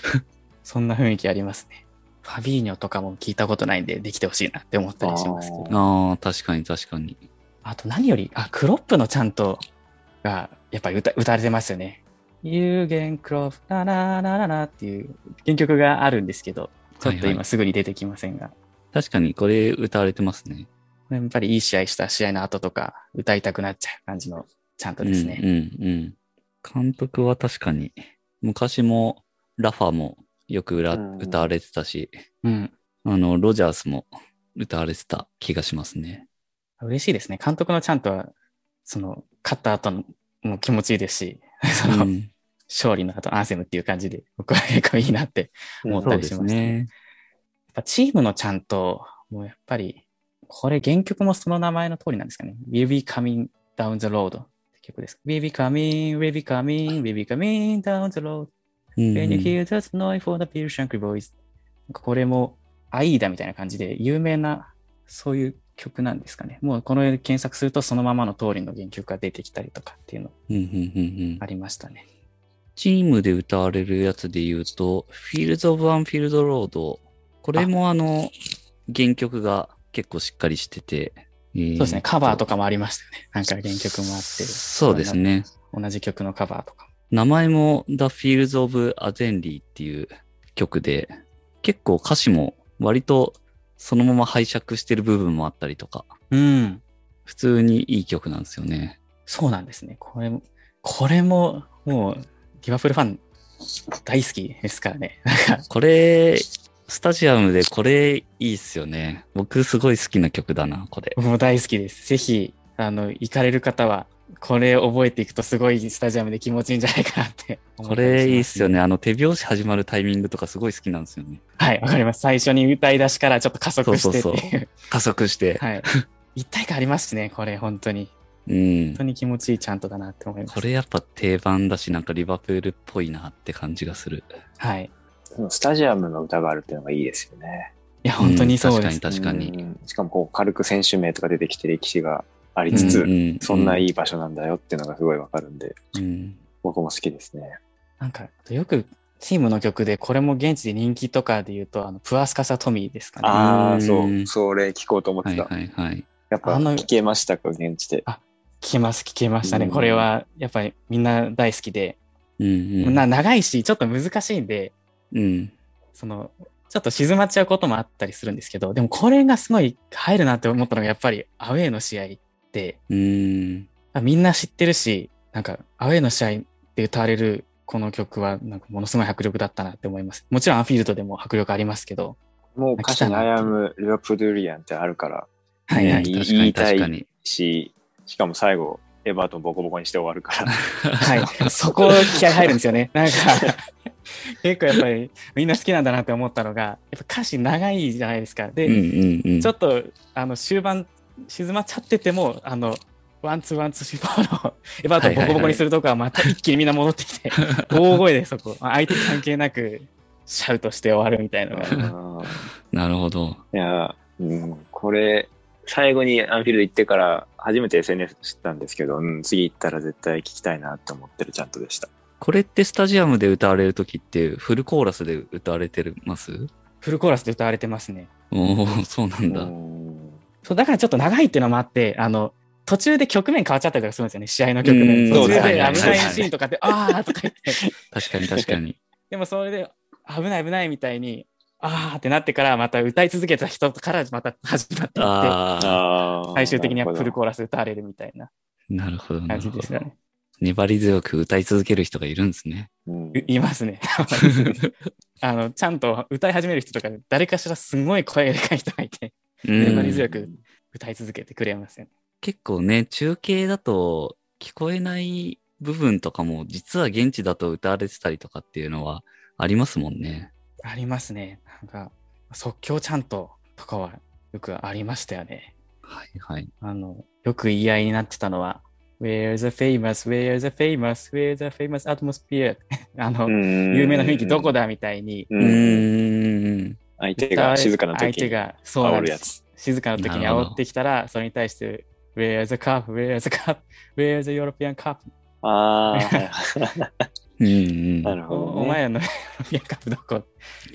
Speaker 2: そんな雰囲気ありますね。ファビーニョとかも聞いたことないんで、できてほしいなって思ったりしますけど。
Speaker 1: ああ、確かに確かに。
Speaker 2: あと何より、あ、クロップのちゃんとが、やっぱり歌歌われてますよね。有限クロップ、ラララララっていう原曲があるんですけど、ちょっと
Speaker 1: はいはい
Speaker 2: 今すぐに出てきませんが、
Speaker 1: 確かにこれ歌われてますね。
Speaker 2: やっぱりいい試合した試合の後とか歌いたくなっちゃう感じのちゃんとですね。
Speaker 1: うんうんうん。監督は確かに、昔もラファもよく歌われてたし、
Speaker 2: うん。
Speaker 1: あの、ロジャースも歌われてた気がしますね。
Speaker 2: 嬉しいですね。監督のちゃんとは、その、勝った後のも気持ちいいですし、その、
Speaker 1: うん
Speaker 2: 勝利の後アンセムっていう感じで、僕は結構いいなって思ったりしますす
Speaker 1: ね。
Speaker 2: やっぱチームのちゃんと、もうやっぱり、これ原曲もその名前の通りなんですかね。We'll be coming down the road って曲です。We'll be coming, we'll be coming, we'll be coming down the road.
Speaker 1: うん
Speaker 2: When you hear that noise for the pure shankly boys. これも、アイーダみたいな感じで有名な、そういう曲なんですかね。もうこの検索するとそのままの通りの原曲が出てきたりとかっていうの
Speaker 1: うんうんうんうん
Speaker 2: ありましたね。
Speaker 1: チームで歌われるやつで言うと、Fields of Anfield Road。これもあの、原曲が結構しっかりしてて。そう
Speaker 2: そうですね。カバーとかもありましたよね。なんか原曲もあって。
Speaker 1: そうですね。
Speaker 2: 同じ曲のカバーとか。
Speaker 1: 名前も The Fields of Azenli っていう曲で、結構歌詞も割とそのまま拝借してる部分もあったりとか。
Speaker 2: うん。
Speaker 1: 普通にいい曲なんですよね。
Speaker 2: そうなんですね。これも、これも、もう、リバプールファン大好きですからね。なんか、
Speaker 1: これ、スタジアムでこれいいっすよね。僕すごい好きな曲だな、これ。
Speaker 2: 僕も大好きです。ぜひ、あの、行かれる方は、これ覚えていくとすごいスタジアムで気持ちいいんじゃないかなって
Speaker 1: これいいっすよね。あの手拍子始まるタイミングとかすごい好きなんですよね。
Speaker 2: はい、わかります。最初に歌い出しからちょっと加速してっていう。
Speaker 1: そうそう加速して。
Speaker 2: はい。一体感ありますしね、これ、本当に。
Speaker 1: うん
Speaker 2: 本当。に気持ちいいちゃんとだなって思います。
Speaker 1: これやっぱ定番だし、なんかリバプールっぽいなって感じがする。
Speaker 2: はい。
Speaker 3: スタジアムの歌があるっていうのがいいですよね。
Speaker 2: いや、本当にそうです。
Speaker 1: ん確かに確かに。
Speaker 3: うんしかもこう軽く選手名とか出てきて歴史がありつつ、
Speaker 1: うん
Speaker 3: そんない
Speaker 1: い。
Speaker 3: い場所なんだよっていうのがすごいわかるんで、
Speaker 1: うん。
Speaker 3: 僕も好きですね。
Speaker 2: なんか、よくチームの曲で、これも現地で人気とかで言うと、あの、プアスカサトミーですかね。
Speaker 3: ああ、
Speaker 1: うん
Speaker 3: そう、それ聞こうと思ってた。
Speaker 1: はいはいはい。
Speaker 3: やっぱ
Speaker 2: あの
Speaker 3: 聞けましたか、現地で。
Speaker 2: 聞けます、聞けましたね。
Speaker 3: うん
Speaker 2: これは、やっぱりみんな大好きで、
Speaker 1: うんうん。
Speaker 2: な長いし、ちょっと難しいんで、
Speaker 1: うん。
Speaker 2: その、ちょっと静まっちゃうこともあったりするんですけど、でもこれがすごい入るなって思ったのが、やっぱりアウェーの試合で、
Speaker 1: うん。
Speaker 2: みんな知ってるし、なんか、アウェーの試合で歌われるこの曲は、なんかものすごい迫力だったなって思います。もちろんアンフィールドでも迫力ありますけど、
Speaker 3: もう歌詞に I am リバプールリアンってあるから
Speaker 2: はいはい。
Speaker 3: い
Speaker 1: ね確かに
Speaker 3: 言いたい
Speaker 1: 確かに。
Speaker 3: し、しかも最後、エバートンボコボコにして終わるから。
Speaker 2: はい。そこ気合入るんですよね。なんか、結構やっぱりみんな好きなんだなって思ったのが、やっぱ歌詞長いじゃないですか。で、
Speaker 1: うんうんうん。
Speaker 2: ちょっと、あの、終盤、静まっちゃってても、あの、 One two one two three four の、エバートンボコボコにするとこはまた一気にみんな戻ってきて、大声でそこ、相手関係なく、シャウトして終わるみたいなのが。
Speaker 3: うん
Speaker 1: なるほど。
Speaker 3: いや、うん、これ、最後にアンフィールド行ってから初めて SNS 知ったんですけど、うん、次行ったら絶対聞きたいなって思ってるチャントでした。
Speaker 1: これってスタジアムで歌われるときってフルコーラスで歌われてます？
Speaker 2: フルコーラスで歌われてますね。
Speaker 1: おおそうなんだ。
Speaker 3: うん
Speaker 2: そう、だからちょっと長いっていうのもあって、あの、途中で局面変わっちゃったりとかするんですよね、試合の局
Speaker 1: う
Speaker 2: 面。
Speaker 1: ん
Speaker 2: 途中で危ないシーンとかって、あーとか言って、
Speaker 1: 確かに確かに。
Speaker 2: でもそれで危ない危ないみたいに、あーってなってからまた歌い続けた人からまた始まっていって、最終的にはフルコーラス歌われるみたいな
Speaker 1: なるほどな
Speaker 2: 感
Speaker 1: るほど。
Speaker 2: じですよね。
Speaker 1: 粘り強く歌い続ける人がいるんですね。
Speaker 2: いいますね。あの、ちゃんと歌い始める人とか、誰かしらすごい声がでかい人がいて、
Speaker 1: うん
Speaker 2: 粘り強く歌い続けてくれますよね。
Speaker 1: 結構ね、中継だと聞こえない部分とかも実は現地だと歌われてたりとかっていうのはありますもんね。
Speaker 2: ありますね。なんか、即興ちゃんととかはよくありましたよね。
Speaker 1: はいはい。
Speaker 2: あの、よく言い合いになってたのは、Where's the famous, where's the famous, where's the famous atmosphere? あの、有
Speaker 3: 有
Speaker 2: 名な雰囲気どこだみたいに、
Speaker 1: う
Speaker 3: うん
Speaker 1: ーん。
Speaker 3: 相手が静かな時に
Speaker 2: 相手が、そうなんで
Speaker 3: 煽るや
Speaker 2: す。
Speaker 3: つ。
Speaker 2: 静かな時に煽ってきたら、それに対して、Where's the cup? Where's the cup? Where's the European cup?
Speaker 3: あ。あ、なるほ
Speaker 2: お
Speaker 3: ど、ね。
Speaker 2: お前らの European cup どこ、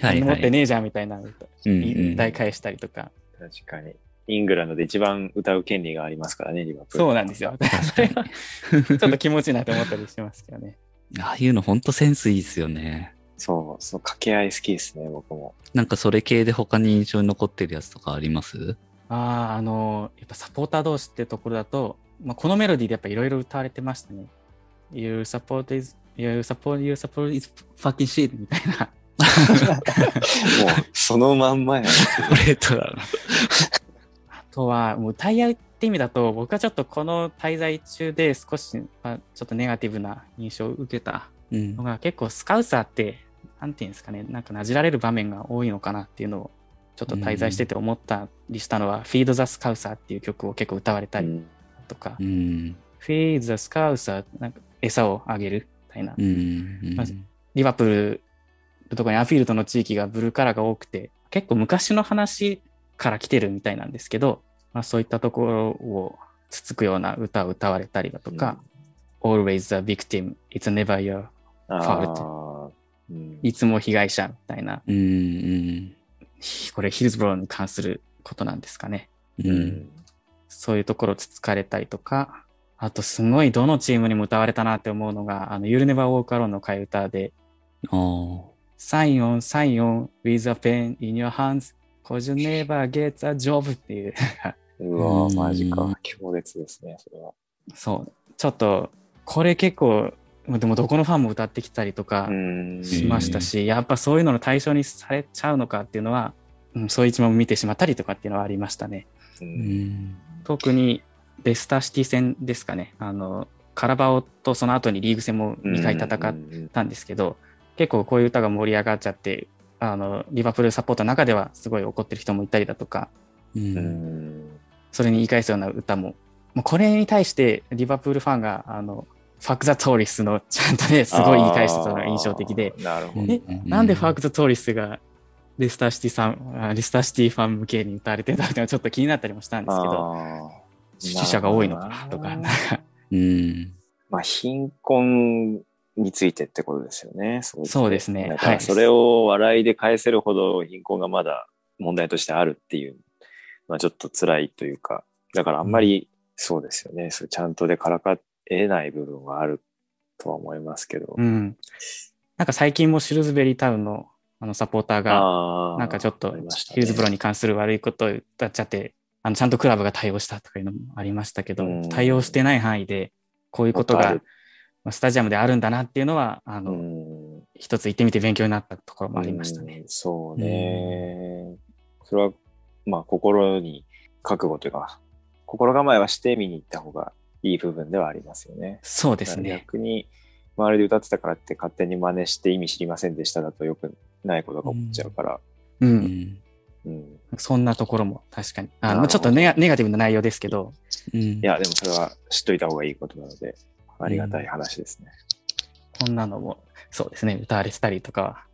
Speaker 1: はいはい。
Speaker 2: 持ってねえじゃんみたいな、
Speaker 1: うんうん
Speaker 2: 言い返したりとか。
Speaker 3: 確かに。イングランドで一番歌う権利がありますからね、リバプール。
Speaker 2: そうなんですよ。それはちょっと気持ちいいなと思ったりしますけどね。
Speaker 1: ああいうのほんとセンスいいっすよね。
Speaker 3: そう、その掛け合い好きですね、僕も。
Speaker 1: なんかそれ系で他に印象に残ってるやつとかあります？
Speaker 2: ああ、あのやっぱサポーター同士ってところだと、まあ、このメロディーでやっぱいろいろ歌われてましたね。You support is, you support, you support is fucking shit みたいな。
Speaker 3: もう、そのまんまやな。
Speaker 1: ストレートだな。
Speaker 2: あとは、もう歌い合うって意味だと、僕はちょっとこの滞在中で少し、まあ、ちょっとネガティブな印象を受けた
Speaker 1: うん
Speaker 2: の。が、結構スカウサーって、なんていうんですかね、なんかなじられる場面が多いのかなっていうのを、ちょっと滞在してて思ったりしたのは、Feed the Scouser っていう曲を結構歌われたり
Speaker 3: うん
Speaker 2: とか、
Speaker 1: うん。
Speaker 2: Feed the Scouser、なんか餌をあげるみたいな。
Speaker 1: うん。
Speaker 2: まずリバプールのところにアンフィールドの地域がブルーカラーが多くて、結構昔の話から来てるみたいなんですけど、まあ、そういったところをつつくような歌を歌われたりだとか、Always the victim, it's never your ファウルと。
Speaker 3: あーうん。
Speaker 2: いつも被害者みたいな、
Speaker 1: うんうん。
Speaker 2: これヒルズボローに関することなんですかね。
Speaker 1: う
Speaker 3: うん。ん
Speaker 2: そういうところつつかれたりとか、あとすごいどのチームにも歌われたなって思うのが、あの、You'll Never Walk Alone の替え歌で、
Speaker 1: ああ。
Speaker 2: Sign on, sign on with a pen in your hands, cause you never get a job っていう、
Speaker 3: うわ
Speaker 1: うん。
Speaker 3: マジか。強烈ですね、それは。
Speaker 2: そう、ちょっと、これ結構、でもどこのファンも歌ってきたりとか
Speaker 3: うん。
Speaker 2: しましたし、やっぱそういうのの対象にされちゃうのかっていうのは、うん、そういう一面も見てしまったりとかっていうのはありましたね。特にレスターシティ戦ですかね。あの、カラバオとその後にリーグ戦も2回戦ったんですけど、結構こういう歌が盛り上がっちゃって、あの、リバプールサポートの中ではすごい怒ってる人もいたりだとか、それに言い返すような歌も、もうこれに対してリバプールファンが、あの、ファック・ザ・トーリスのちゃんとね、すごい言い返してたのが印象的で、
Speaker 3: なるほど。
Speaker 2: えなんでファーク・ザ・トーリスがレスターシティさん、あレスターシティファン向けに歌われてたっていうの？はちょっと気になったりもしたんですけど、指揮者が多いのかなとか、
Speaker 3: な
Speaker 2: んか。
Speaker 1: うん。
Speaker 3: まあ、貧困についてってことですよね。そう
Speaker 2: そうですね。
Speaker 3: だから
Speaker 2: はい。
Speaker 3: それを笑いで返せるほど貧困がまだ問題としてあるっていう、まあちょっと辛いというか、だからあんまりそうですよね。それちゃんとでからかえない部分はあるとは思いますけど。
Speaker 2: うん。なんか最近もシュルズベリータウンのあのサポーターが、なんかちょっとヒルズブロに関する悪いことを歌っちゃって、あのちゃんとクラブが対応したとかいうのもありましたけど
Speaker 3: うん、
Speaker 2: 対応してない範囲でこういうことがスタジアムであるんだなっていうのは、あ
Speaker 3: う
Speaker 2: の、
Speaker 3: ん
Speaker 2: 一つ行ってみて勉強になったところもありましたね。
Speaker 3: うんそうね。それは、まあ、心に覚悟というか、心構えはして見に行った方がいい部分ではありますよね。
Speaker 2: そうですね。
Speaker 3: 逆に、周りで歌ってたからって勝手に真似して意味知りませんでしただとよくないことが起こっちゃうから。
Speaker 2: う。
Speaker 1: うんん
Speaker 3: うん。
Speaker 2: そんなところも確かに。あのちょっとネガネガティブな内容ですけど、
Speaker 1: うん
Speaker 3: いや、でもそれは知っといた方がいいことなので、ありがたい話ですね。
Speaker 2: こんなのも、そうですね、歌われてたりとかは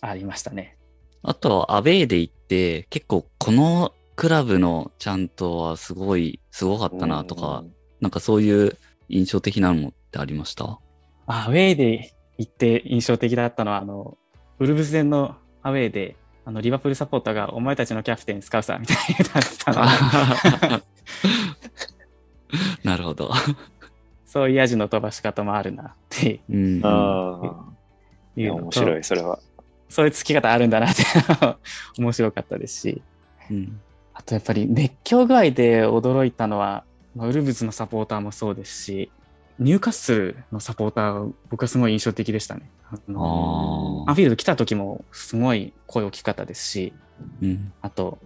Speaker 2: ありましたね。
Speaker 1: あとはアウェーで行って、結構このクラブのちゃんとはすごい、すごかったなとか、なんかそういう印象的なのってありました？
Speaker 2: アウェーで行って印象的だったのは、あの、ウルブス戦のアウェーで、あの、リバプールサポーターが、お前たちのキャプテンスカウサーみたいに歌ってたのは。
Speaker 1: なるほど。
Speaker 2: そういうヤジの飛ばし方もあるなって。
Speaker 1: うん
Speaker 3: ああ、い
Speaker 2: う
Speaker 3: 面白い、それは。
Speaker 2: そういうつき方あるんだなって 面白かったですし、
Speaker 1: うん。
Speaker 2: あとやっぱり熱狂具合で驚いたのは、まあウルブズのサポーターもそうですし、ニューカッスルのサポーター、僕はすごい印象的でしたね。あの
Speaker 1: あ
Speaker 2: アンフィールド来た時もすごい声大きかったですし、
Speaker 1: うん。
Speaker 2: あと、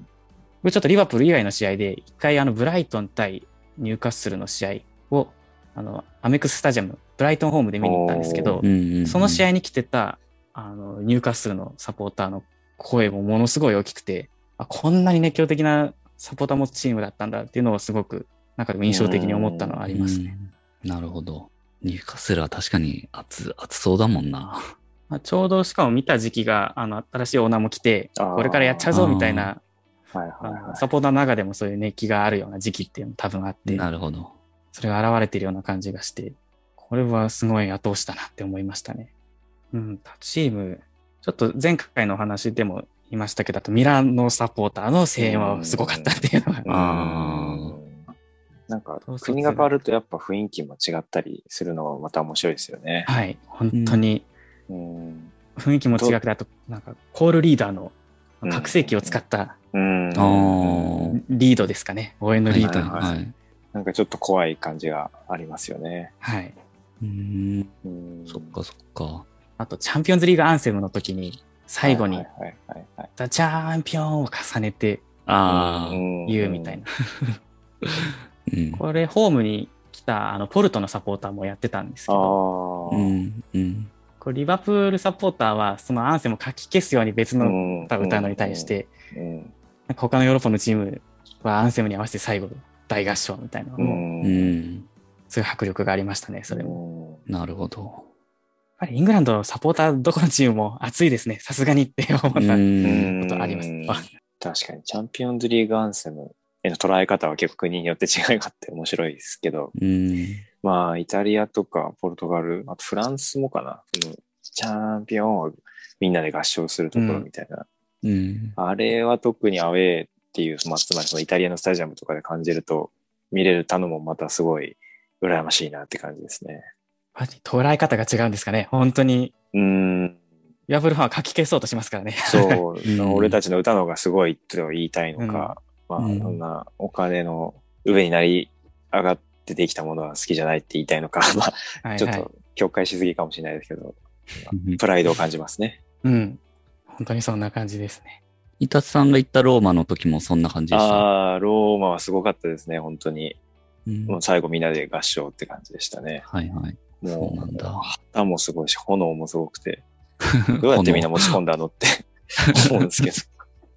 Speaker 2: 僕ちょっとリバプール以外の試合で、一回あのブライトン対ニューカッスルの試合を、あの、アメックススタジアム、ブライトンホームで見に行ったんですけどその試
Speaker 1: 合
Speaker 2: 合に来てた、あの、ニューカッスルのサポーターの声もものすごい大きくて、あこんなに熱狂的なサポーター持つチームだったんだっていうのをすごく、なんかでも印象的に思ったのはありますね。
Speaker 1: なるほど。ニューカッスルは確かに熱、熱そうだもんな。
Speaker 2: まあ、ちょうどしかも見た時期が、あの、新しいオーナーも来て、これからやっちゃうぞみたいな、
Speaker 3: はい
Speaker 2: あ
Speaker 3: はいはい。
Speaker 2: のサポーターの中でもそういう熱気があるような時期っていうのも多分あって、
Speaker 1: なるほど。
Speaker 2: それが現れているような感じがして、これはすごい後押しだなって思いましたね。うん、他チーム、ちょっと前回のお話でも言いましたけど、あとミランのサポーターの声援はすごかったっていうのが、
Speaker 1: あ
Speaker 3: うんなんか国が変わるとやっぱ雰囲気も違ったりするのがまた面白いですよね。
Speaker 2: はい、本当に
Speaker 3: うん。
Speaker 2: 雰囲気も違くて、あと、なんかコールリーダーの拡声器を使ったリードですかね、応援のリードに。
Speaker 3: はい
Speaker 1: はい。
Speaker 3: なんかちょっと怖い感じがありますよね。
Speaker 2: はい。
Speaker 1: そっかそっか。
Speaker 2: あと、チャンピオンズリーグアンセムの時に、最後にザ・チャンピオンを重ねて
Speaker 1: ああ。
Speaker 2: 言うみたいな。
Speaker 1: うん。
Speaker 2: これ、ホームに来た、あの、ポルトのサポーターもやってたんですけ
Speaker 3: あ
Speaker 2: ど、
Speaker 3: あ。
Speaker 1: うん。うん。
Speaker 2: これリバプールサポーターは、そのアンセムを書き消すように別の
Speaker 3: ん
Speaker 2: 歌を歌うのに対し、て、
Speaker 3: うん
Speaker 2: なんか他のヨーロッパのチームはアンセムに合わせて最後、大合唱みたいなの
Speaker 3: う
Speaker 2: も、
Speaker 3: ん
Speaker 1: うん。
Speaker 2: すごい迫力がありましたね、それも。
Speaker 1: なるほど。
Speaker 2: ぱりイングランドのサポーター、どこのチームも熱いですね。さすがにって思ったことあります。
Speaker 3: 確かに、チャンピオンズリーグアンセムへの捉え方は結構国によって違いがあって面白いですけど、
Speaker 1: うん。
Speaker 3: まあ、イタリアとかポルトガル、あとフランスもかな。そのチャンピオンをみんなで合唱するところみたいな。
Speaker 1: うん。
Speaker 3: あれは特にアウェーっていう、まあ、つまりそのイタリアのスタジアムとかで感じると、見れるたのもまたすごい羨ましいなって感じですね。
Speaker 2: 捉え方が違うんですかね。本当に、
Speaker 3: うーん。
Speaker 2: リバプールファンは書き消そうとしますからね。
Speaker 3: そう、
Speaker 1: うん
Speaker 3: 俺たちの歌の方がすごいと言いたいのか、まあ、
Speaker 1: うん
Speaker 3: そんなお金の上になり上がってできたものは好きじゃないって言いたいのか、まあ。ちょっと境界しすぎかもしれないですけど、プライドを感じますね。
Speaker 2: うん。本当にそんな感じですね。
Speaker 1: 伊達さんが行ったローマの時もそんな感じでした？
Speaker 3: ああ、ローマはすごかったですね、本当に。
Speaker 1: うん
Speaker 3: もう最後みんなで合唱って感じでしたね。
Speaker 1: はいはい。
Speaker 3: も
Speaker 1: そうなんだ
Speaker 3: 旗もすごいし、炎もすごくて、どうやってみんな持ち込んだのって 思うんですけど。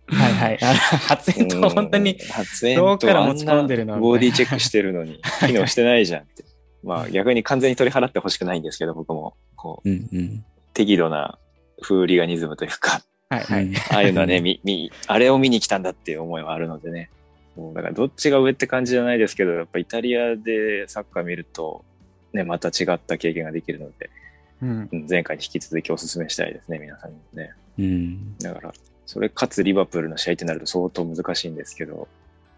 Speaker 2: はいはい。発煙筒本当に
Speaker 3: うん、発煙
Speaker 2: 遠くから
Speaker 3: 筒
Speaker 2: 持ち込んでるの
Speaker 3: ボディチェックしてるのに、機能してないじゃんって。まあ逆に完全に取り払ってほしくないんですけど、僕も。こう、
Speaker 1: うんうん。
Speaker 3: 適度なフーリガニズムというか、
Speaker 2: はいはい。
Speaker 1: う ん
Speaker 3: ああいうのはね、み、み、あれを見に来たんだっていう思いはあるのでね。もうだからどっちが上って感じじゃないですけど、やっぱイタリアでサッカー見ると、ね、また違った経験ができるので、
Speaker 2: うん。
Speaker 3: うん前回に引き続きお勧めしたいですね、皆さんにもね。
Speaker 1: うん。
Speaker 3: だから、それかつリバプールの試合ってなると相当難しいんですけど、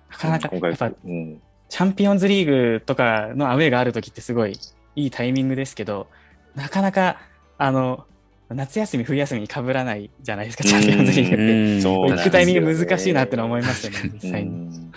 Speaker 2: なかなか、
Speaker 3: 今回
Speaker 2: やっぱ、
Speaker 3: うん、
Speaker 2: チャンピオンズリーグとかのアウェーがあるときってすごいいいタイミングですけど、なかなか、あの、夏休み、冬休みに被らないじゃないですか、チャンピオンズリーグって。
Speaker 1: うん
Speaker 3: そう
Speaker 2: 行くタイミング難しいなってのは思いますよね、実際に。
Speaker 3: うん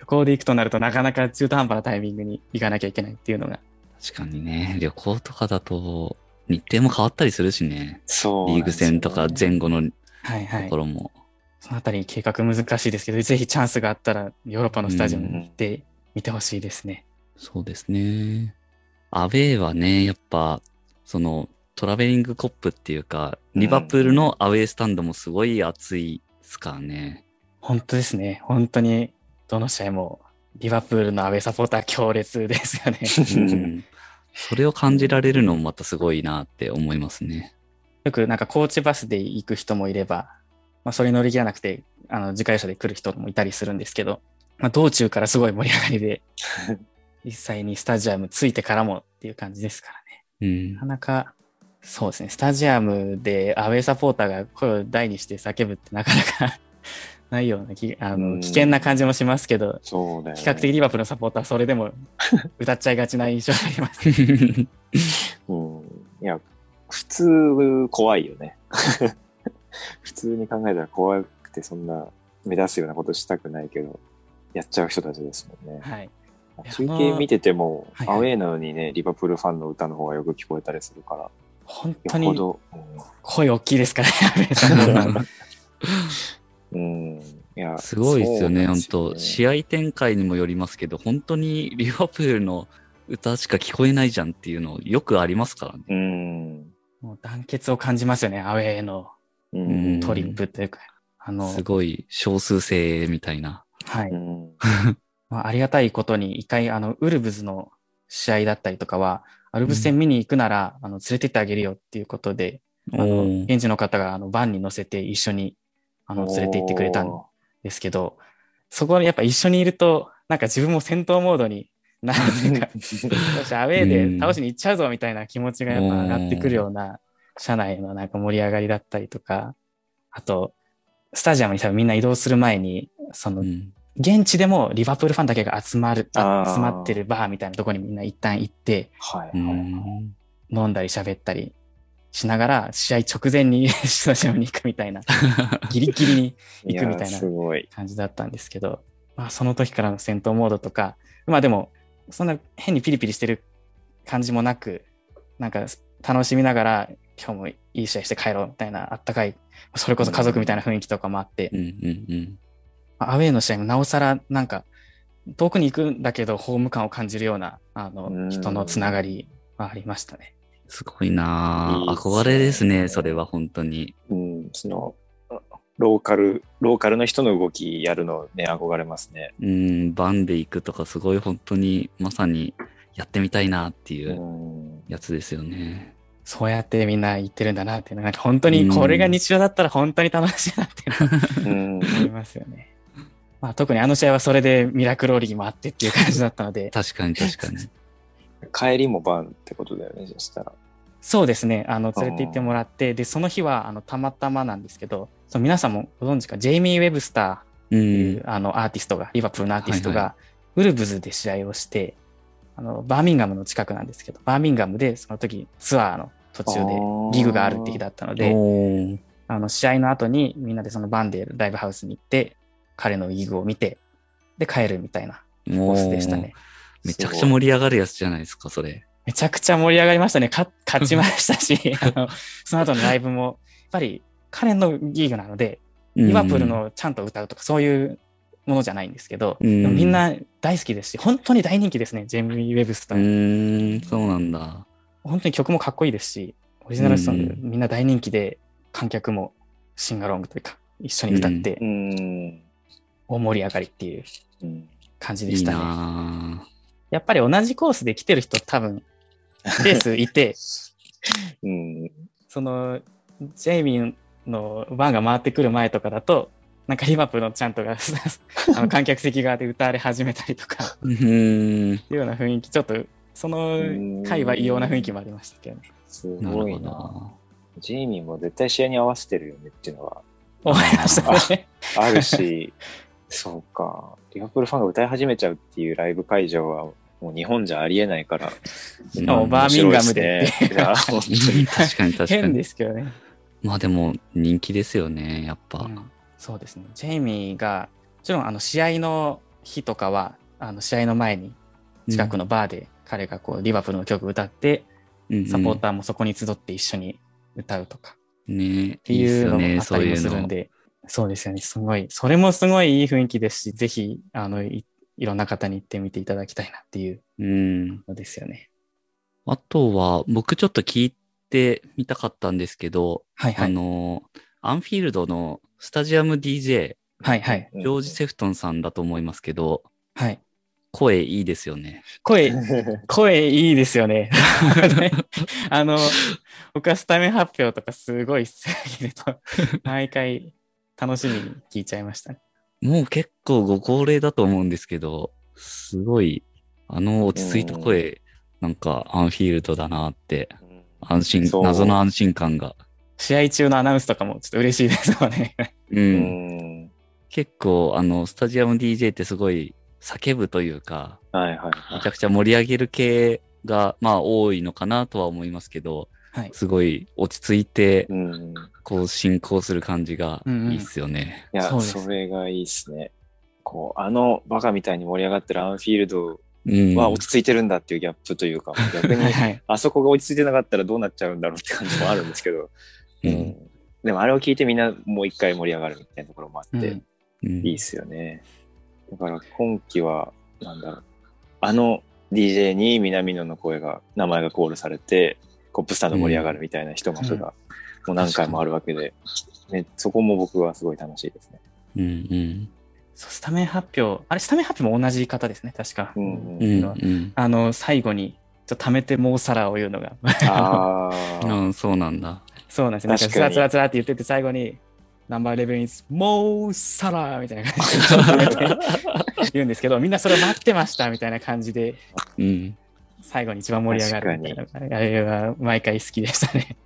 Speaker 2: 旅行で行くとなるとなかなか中途半端なタイミングに行かなきゃいけないっていうのが。
Speaker 1: 確かにね、旅行とかだと、日程も変わったりするしね。
Speaker 3: そう、
Speaker 1: リーグ戦とか前後の
Speaker 2: はいはい
Speaker 1: とこ。ろも。
Speaker 2: そのあたり計画難しいですけど、ぜひチャンスがあったらヨーロッパのスタジアムに行ってみてほしいですね。
Speaker 1: そうですね。アウェーはね、やっぱ、その、トラベリングコップっていうか、リバプールのアウェースタンドもすごい熱いですからね。
Speaker 2: 本当ですね。本当に、どの試合もリバプールのアウェーサポーター強烈ですよね。
Speaker 1: うんそれを感じられるのもまたすごいなって思いますね。
Speaker 2: よくなんかコーチバスで行く人もいれば、まあ、それに乗り切らなくて、あの、自家用車で来る人もいたりするんですけど、まあ、道中からすごい盛り上がりで、実際にスタジアム着いてからもっていう感じですからね。
Speaker 1: うん
Speaker 2: なか。なか、そうですね、スタジアムでアウェーサポーターが声を大にして叫ぶってなかなか ないようなき、あ
Speaker 3: うん
Speaker 2: の、危険な感じもしますけど、
Speaker 3: そうね。
Speaker 2: 比較的リバプールのサポーターはそれでも 歌っちゃいがちな印象があります。
Speaker 3: うん。いや、普通怖いよね。普通に考えたら怖くてそんな目立つようなことしたくないけど、やっちゃう人たちですもんね。
Speaker 2: はい。や
Speaker 3: 中継見てても、
Speaker 2: はいはい
Speaker 3: アウェーなのにね、リバプールファンの歌の方がよく聞こえたりするから、
Speaker 2: 本当に声大きいですからね、
Speaker 3: うん。うん。いや、
Speaker 1: すごいですよね、本
Speaker 3: そうなんですよ
Speaker 1: 当試合展開にもよりますけど、本当にリバプールの歌しか聞こえないじゃんっていうのよくありますからね。
Speaker 3: うん。
Speaker 2: もう団結を感じますよね、アウェーの
Speaker 3: うん。
Speaker 2: トリップというか。あの、
Speaker 1: すごい少数制みたいな。
Speaker 2: はい。
Speaker 3: うん。
Speaker 2: まあ、ありがたいことに、一回、あの、ウルブズの試合だったりとかは、ウルブズ戦見に行くなら、あの、連れてってあげるよっていうことで、あの、現地の方が、あの、バンに乗せて一緒に、あの、連れて行ってくれたんですけど、そこにやっぱ一緒にいると、なんか自分も戦闘モードになるというか、よし、アウェーで倒しに行っちゃうぞみたいな気持ちがやっぱ上がってくるような、社内のなんか盛り上がりだったりとか、あと、スタジアムに多分みんな移動する前に、その
Speaker 1: う、ん。
Speaker 2: 現地でもリバプールファンだけが集まる、集まってるバーみたいなところにみんな一旦行って、
Speaker 3: はい。
Speaker 2: 飲んだり喋ったりしながら、試合直前に スタジアムに行くみたいな、ギリギリに行くみたいな
Speaker 3: やすごい。
Speaker 2: 感じだったんですけど、まあその時からの戦闘モードとか、まあでも、そんな変にピリピリしてる感じもなく、なんか楽しみながら、今日もいい試合して帰ろうみたいな、あったかい、それこそ家族みたいな雰囲気とかもあって、アウェーの試合もなおさらなんか、遠くに行くんだけど、ホーム感を感じるような、あの、
Speaker 3: うん
Speaker 2: 人のつながりはありましたね。
Speaker 1: すごいな憧れですね、それは本当に。
Speaker 3: うん。その、ローカル、ローカルの人の動きやるのね、憧れますね。
Speaker 1: うん、バンで行くとかすごい本当にまさにやってみたいなっていううんやつですよね。
Speaker 2: そうやってみんな言ってるんだなっていうのは、なんか本当にこれが日常だったら本当に楽しいなっていうのは
Speaker 3: うん。
Speaker 2: 思いますよね。まあ特にあの試合はそれでミラクルオリギもあってっていう感じだったので、
Speaker 1: 確かに確かに。
Speaker 3: 帰りもバンってことだよね、そしたら。
Speaker 2: そうですね。あの、連れて行ってもらって、で、その日は、あの、たまたまなんですけど、その皆さんもご存知か、ジェイミー・ウェブスタ
Speaker 1: う
Speaker 2: ーっていう、
Speaker 1: ん。
Speaker 2: あの、アーティストが、リバプールのアーティスト
Speaker 1: はいは
Speaker 2: が、ウルブズで試合をして、あの、バーミンガムの近くなんですけど、バーミンガムで、その時、ツアーの途中でギグがあるって日だったので、あの、試合の後にみんなでそのバンデーライブハウスに行って、彼のギグを見て、で、帰るみたいなコースでしたね。
Speaker 1: めちゃくちゃ盛り上がるやつじゃないですか、それ。
Speaker 2: めちゃくちゃ盛り上がりましたね。か勝ちましたし、あのその後のライブも、やっぱり彼のギグなので、リバプールのちゃんと歌うとかそういうものじゃないんですけど、
Speaker 1: うん
Speaker 2: みんな大好きですし、本当に大人気ですね、ジェイミー・ウェブスタ
Speaker 1: う
Speaker 2: ー。
Speaker 1: ーん、そうなんだ。
Speaker 2: 本当に曲もかっこいいですし、オリジナルソング、
Speaker 1: うん
Speaker 2: みんな大人気で、観客もシンガロングというか、一緒に歌って
Speaker 3: う、ん。
Speaker 2: 大盛り上がりっていう
Speaker 3: うん。
Speaker 2: 感じでしたね。
Speaker 1: な
Speaker 2: やっぱり同じコースで来てる人多分、レースいて、
Speaker 3: うん。
Speaker 2: その、ジェイミーの番が回ってくる前とかだと、なんかリバプールのチャントがあの観客席側で歌われ始めたりとか、
Speaker 1: ぁうーん。
Speaker 2: いうような雰囲気、ちょっと、その回は異様な雰囲気もありましたけどね。
Speaker 3: すごいな。
Speaker 1: ど。
Speaker 3: ジェイミーも絶対試合に合わせてるよねっていうのは
Speaker 2: 思いましたね。
Speaker 3: あるし、そうか。リバプールファンが歌い始めちゃうっていうライブ会場は、もう日本じゃありえないから。
Speaker 1: しかも
Speaker 2: バーミンガムで
Speaker 3: に
Speaker 1: 確かに確か
Speaker 2: 変
Speaker 1: に。
Speaker 2: ですけどね。
Speaker 1: まあでも人気ですよね、やっぱ。
Speaker 2: うんそうですね。ジェイミーが、もちろんあの試合の日とかは、あの試合の前に近くのバーで彼がこうリバプールの曲を歌って、サポーターもそこに集って一緒に歌うとか
Speaker 1: ー。ね
Speaker 2: っていうのもあった
Speaker 1: そう
Speaker 2: りも
Speaker 1: いうの。
Speaker 2: するんで、そうですよね。すごい、それもすごいいい雰囲気ですし、ぜひ、あの、いいろんな方に行ってみていただきたいなっていう
Speaker 1: うん。
Speaker 2: のですよね。
Speaker 1: あとは、僕ちょっと聞いてみたかったんですけど、あ
Speaker 2: はいはい。
Speaker 1: の、アンフィールドのスタジアム DJ、
Speaker 2: はいはい。
Speaker 1: ジョージ・セフトンさんだと思いますけど、
Speaker 2: はい。
Speaker 1: 声いいですよね。
Speaker 2: 声、声いいですよね。あの、僕はスタメン発表とかすごい好きでと、毎回楽しみに聞いちゃいましたね。
Speaker 1: もう結構ご高齢だと思うんですけど、すごい、あの落ち着いた声、なんかアンフィールドだなって、安心、謎の安心感が。
Speaker 2: 試合中のアナウンスとかもちょっと嬉しいですよね。
Speaker 1: う。
Speaker 3: うんん。
Speaker 1: 結構、あの、スタジアム DJ ってすごい叫ぶというか、
Speaker 3: はいはいは
Speaker 1: めちゃくちゃ盛り上げる系が、まあ多いのかなとは思いますけど、
Speaker 2: はい。
Speaker 1: すごい落ち着いて
Speaker 3: い。、うん。い
Speaker 1: こう進行する感じが
Speaker 2: うんうん
Speaker 1: いいっすよね。
Speaker 3: や、
Speaker 2: そうです
Speaker 3: それがいいっすね。こう、あのバカみたいに盛り上がってるアンフィールド
Speaker 1: うん。
Speaker 3: は落ち着いてるんだっていうギャップというか、逆に
Speaker 2: はいはい。
Speaker 3: あそこが落ち着いてなかったらどうなっちゃうんだろうって感じもあるんですけど、
Speaker 1: う
Speaker 3: うんん。でもあれを聞いてみんなもう一回盛り上がるみたいなところもあって、
Speaker 2: うん
Speaker 1: うん
Speaker 3: いいっすよね。だから今季は、なんだろう、あの DJ に南野の声が、名前がコールされて、コップスタンド盛り上がるみたいな一幕が、もう何回もあるわけで、ね、そこも僕はすごい楽しいですね。
Speaker 1: うんうん。
Speaker 2: そうスタメン発表、あれ、スタメン発表も同じ方ですね、確か。
Speaker 3: うん
Speaker 1: う
Speaker 3: うん。
Speaker 2: あの、最後に、ちょっと貯めてもうサラを言うのが。
Speaker 3: あ
Speaker 1: う
Speaker 3: あ、
Speaker 1: ん、そうなんだ。
Speaker 2: そうなんですよ。なんか、つらつらつらって言ってて、最後に、ナンバーレベンイズ、もうサラみたいな感じで言うんですけど、みんなそれを待ってましたみたいな感じで、
Speaker 1: うん。
Speaker 2: 最後に一番盛り上がるみたいな。あれは毎回好きでしたね。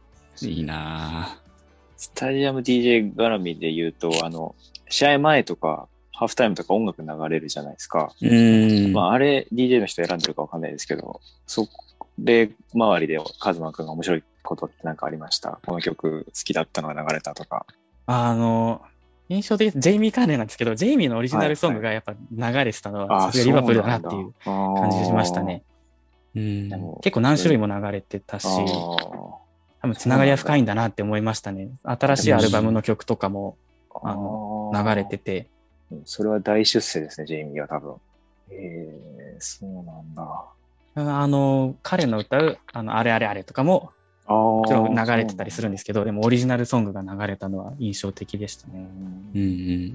Speaker 1: いいな
Speaker 3: スタジアム DJ 絡みで言うと、あの、試合前とか、ハーフタイムとか音楽流れるじゃないですか。
Speaker 1: ぁうん。
Speaker 3: まあ、あれ DJ の人選んでるかわかんないですけど、それ周りでカズマくんが面白いことってなんかありました？この曲好きだったのが流れたとか。
Speaker 2: あの、印象的、ジェイミー関連なんですけど、ジェイミーのオリジナルソングがやっぱ流れてたのは、さすがリバプールだなっていう感じがしましたね。
Speaker 1: うん
Speaker 2: 結構何種類も流れてたし、多分つながりは深いんだなって思いましたね。新しいアルバムの曲とかもあ
Speaker 3: あー
Speaker 2: 流れてて、
Speaker 3: それは大出世ですね、ジェイミーは多分。えー、そうなんだ。
Speaker 2: あの、彼の歌う、あの、あれあれあれとかも、
Speaker 3: あ
Speaker 2: もちろん
Speaker 3: あ。
Speaker 2: 流れてたりするんですけど、でもオリジナルソングが流れたのは印象的でしたね。
Speaker 3: うん
Speaker 1: うん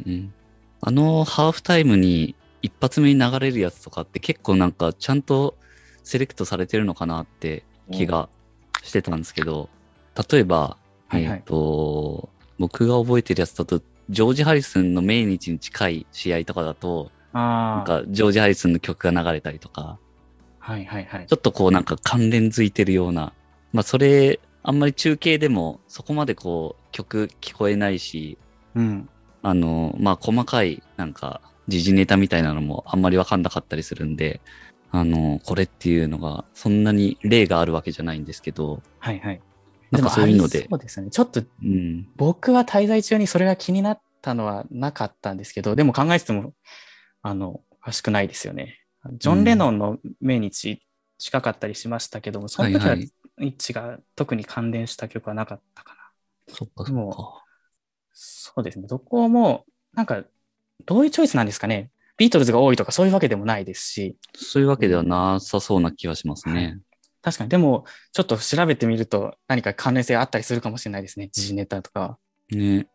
Speaker 1: うんうん。あの、ハーフタイムに一発目に流れるやつとかって結構なんかちゃんとセレクトされてるのかなって気がしてたんですけど、例えば、
Speaker 2: はいはい
Speaker 1: えっ、と、僕が覚えてるやつだと、ジョージ・ハリスンの命日に近い試合とかだと、なんかジョージ・ハリスンの曲が流れたりとか、
Speaker 2: はいはいはい
Speaker 1: ち。ょっとこうなんか関連づいてるようなまあそれ、あんまり中継でもそこまでこう曲聞こえないし、
Speaker 2: うん。
Speaker 1: あの、まあ細かいなんか時事ネタみたいなのもあんまりわかんなかったりするんで、あの、これっていうのがそんなに例があるわけじゃないんですけど、
Speaker 2: はいはい。
Speaker 1: なんかそういうので
Speaker 2: そうですね。ちょっと
Speaker 1: うん。
Speaker 2: 僕は滞在中にそれが気になったのはなかったんですけど、でも考えてても、あの、おかしくないですよね。ジョン・レノンの命日近かったりしましたけども、その時は
Speaker 1: はい
Speaker 2: 一致が特に関連した曲はなかったかな。
Speaker 1: そっかそっ
Speaker 2: も
Speaker 1: か。
Speaker 2: そうですね。どこも、なんか、どういうチョイスなんですかね。ビートルズが多いとかそういうわけでもないですし、
Speaker 1: そういうわけではなさそうな気はしますね。
Speaker 2: 確かに、でも、ちょっと調べてみると何か関連性あったりするかもしれないですね。時事ネタとかは。
Speaker 1: ね。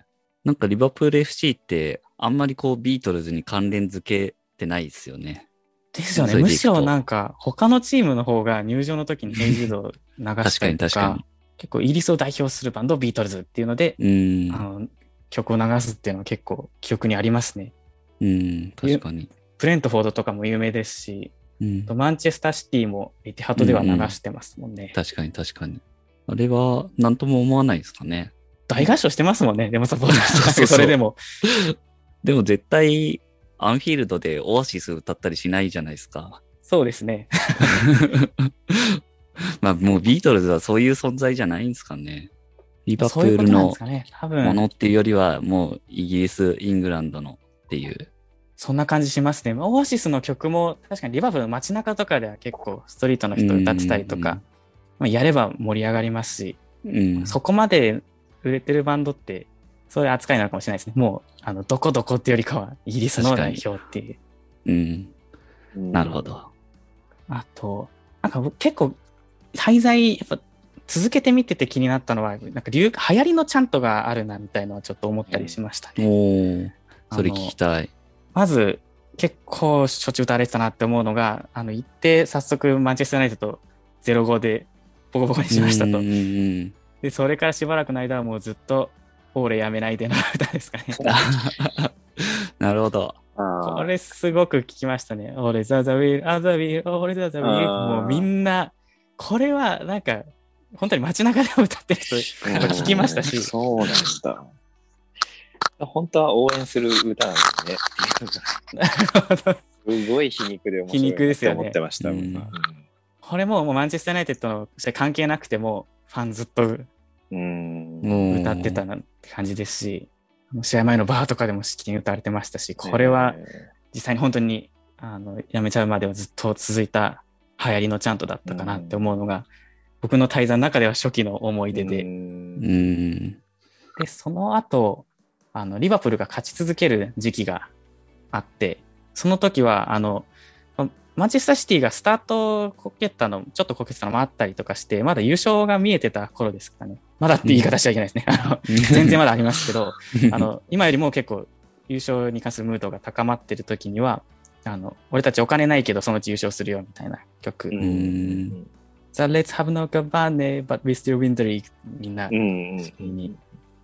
Speaker 1: なんかリバプール FC ってあんまりこうビートルズに関連付けてないですよね。
Speaker 2: ですよね。むしろなんか、他のチームの方が入場の時にヘイジードを流
Speaker 1: 確か
Speaker 2: したりとか、
Speaker 1: に確かに。
Speaker 2: 結構イギリスを代表するバンド、ビートルズっていうので、
Speaker 1: うん
Speaker 2: あ。の曲を流すっていうのは結構記憶にありますね。
Speaker 1: うん。確かに。
Speaker 2: ブレントフォードとかも有名ですし、
Speaker 1: うん。
Speaker 2: マンチェスターシティもエティハトでは流してますもんね。
Speaker 1: 確かに確かに。あれは何とも思わないですかね。
Speaker 2: 大合唱してますもんね。でもサポーター
Speaker 1: そ
Speaker 2: れでも。
Speaker 1: でも絶対アンフィールドでオアシス歌ったりしないじゃないですか。
Speaker 2: そうですね。
Speaker 1: まあもうビートルズはそういう存在じゃないんですかね。リバプールのも
Speaker 2: 分、
Speaker 1: のっていうよりはもうイギリス、イングランドのっていう。
Speaker 2: そんな感じしますね。まあオアシスの曲も、確かにリバプールの街中とかでは結構ストリートの人歌ってたりとか、まあ、やれば盛り上がりますし、
Speaker 1: うん。
Speaker 2: そこまで売れてるバンドって、そういう扱いなのかもしれないですね。もう、あの、どこどこってよりかは、イギリスの代表っていう。
Speaker 1: うん。
Speaker 3: うん
Speaker 1: なるほ。ど。
Speaker 2: あと、なんか僕結構、滞在、やっぱ、続けて見てて気になったのは、なんか流、流行りのチャントがあるな、みたいのはちょっと思ったりしました
Speaker 1: お
Speaker 2: ね。
Speaker 1: ー、それ聞きたい。
Speaker 2: まず、結構しょっちゅう歌われてたなって思うのが、あの、行って早速マンチェスター・ユナイテッド0-5でボコボコにしましたとで、それからしばらくの間はもうずっと、オーレやめないでの歌ですかね。
Speaker 1: なるほど。
Speaker 3: あ
Speaker 2: これすごく聞きましたね。 Ole's at the wheel、at the wheel、Ole's at
Speaker 3: the wheel。
Speaker 2: もうみんな、これはなんか、本当に街中でも歌ってる人、聞きましたし
Speaker 3: うんそうなんだ。本当は応援する歌なんですね。すごい皮肉で面白い
Speaker 2: 皮肉ですよね
Speaker 3: と思ってました。
Speaker 1: うん
Speaker 2: これももうマンチェスター・ユナイテッドの関係なくても、ファンずっと歌ってたなって感じですし、試合前のバーとかでもしきりに歌われてましたし、これは実際に本当にあのやめちゃうまではずっと続いた流行りのチャントだったかなって思うのが、僕の滞在の中では初期の思い出で。で、その後、あの、リバプールが勝ち続ける時期があって、その時は、あの、マンチェスターシティがスタートをこけたの、ちょっとこけてたのもあったりとかして、まだ優勝が見えてた頃ですかね。まだって言い方しちゃいけないですね。あの全然まだありますけど、あの、今よりも結構優勝に関するムードが高まってる時には、あの、俺たちお金ないけどそのうち優勝するよみたいな曲。
Speaker 1: ん
Speaker 2: The Let's Have No Cabane, but we still win the league みんな
Speaker 3: うん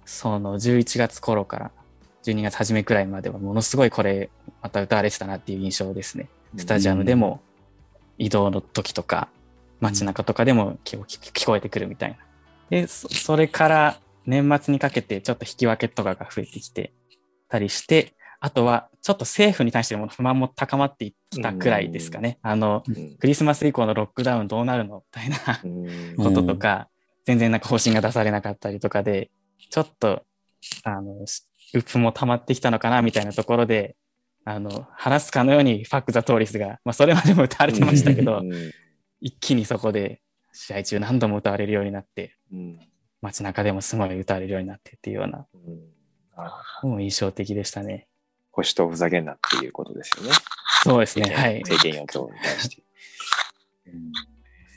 Speaker 2: その11月頃から12月初めくらいまではものすごいこれまた歌われてたなっていう印象ですね。スタジアムでも移動の時とか街中とかでも聞こ聞こえてくるみたいな。で、そそれから年末にかけてちょっと引き分けとかが増えてきてたりして、あとはちょっと政府に対しても不満も高まってきたくらいですかね。あの、
Speaker 3: うん
Speaker 2: クリスマス以降のロックダウンどうなるの？みたいな
Speaker 3: うん
Speaker 2: こととか、全然なんか方針が出されなかったりとかで、ちょっと、あの、し鬱憤も溜まってきたのかなみたいなところで、あの、話すかのようにファック・ザ・トーリスが、まあそれまでも歌われてましたけど
Speaker 3: う、ん
Speaker 2: 一気にそこで試合中何度も歌われるようになって、
Speaker 3: うん
Speaker 2: 街中でもすごい歌われるようになってっていうような、
Speaker 3: うんあ
Speaker 2: もう印象的でしたね。
Speaker 3: 保守党ふざけんなっていうことですよね。
Speaker 2: そうですね。はい。
Speaker 3: 政権与党に対して。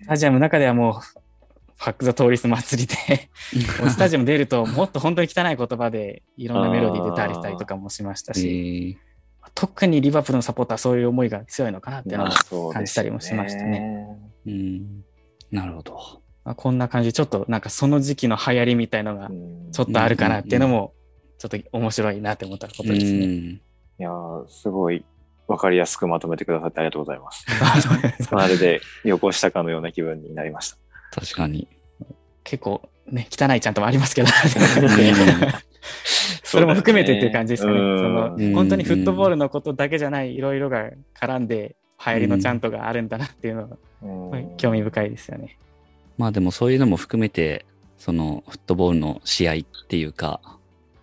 Speaker 2: スタジアムの中ではもう、ファック・ザ・トーリス祭りで、スタジアム出るともっと本当に汚い言葉でいろんなメロディーで歌われたりとかもしました
Speaker 1: え
Speaker 2: し、
Speaker 1: ー
Speaker 2: 特にリバプールのサポーターはそういう思いが強いのかなっていうのは
Speaker 3: まあ、そうですよ
Speaker 2: 感じたりもしましたね。
Speaker 1: うん。なるほど。
Speaker 2: まあこんな感じでちょっとなんかその時期の流行りみたいのが
Speaker 3: うん
Speaker 2: ちょっとあるかなっていうのもちょっと面白いなって思ったことですね。
Speaker 1: うん。
Speaker 3: いやーすごいわかりやすくまとめてくださってありがとうございます。
Speaker 2: あそうです
Speaker 3: まるで旅行したかのような気分になりました。
Speaker 1: 確かに。
Speaker 2: 結構ね、汚いちゃんともありますけど、それも含めてっていう感じですかね。その
Speaker 1: うん
Speaker 2: 本当にフットボールのことだけじゃない、いろいろが絡んで、流行りのちゃんとがあるんだなっていうのが、
Speaker 3: うん
Speaker 2: 興味深いですよね。
Speaker 1: まあでもそういうのも含めて、そのフットボールの試合っていうか、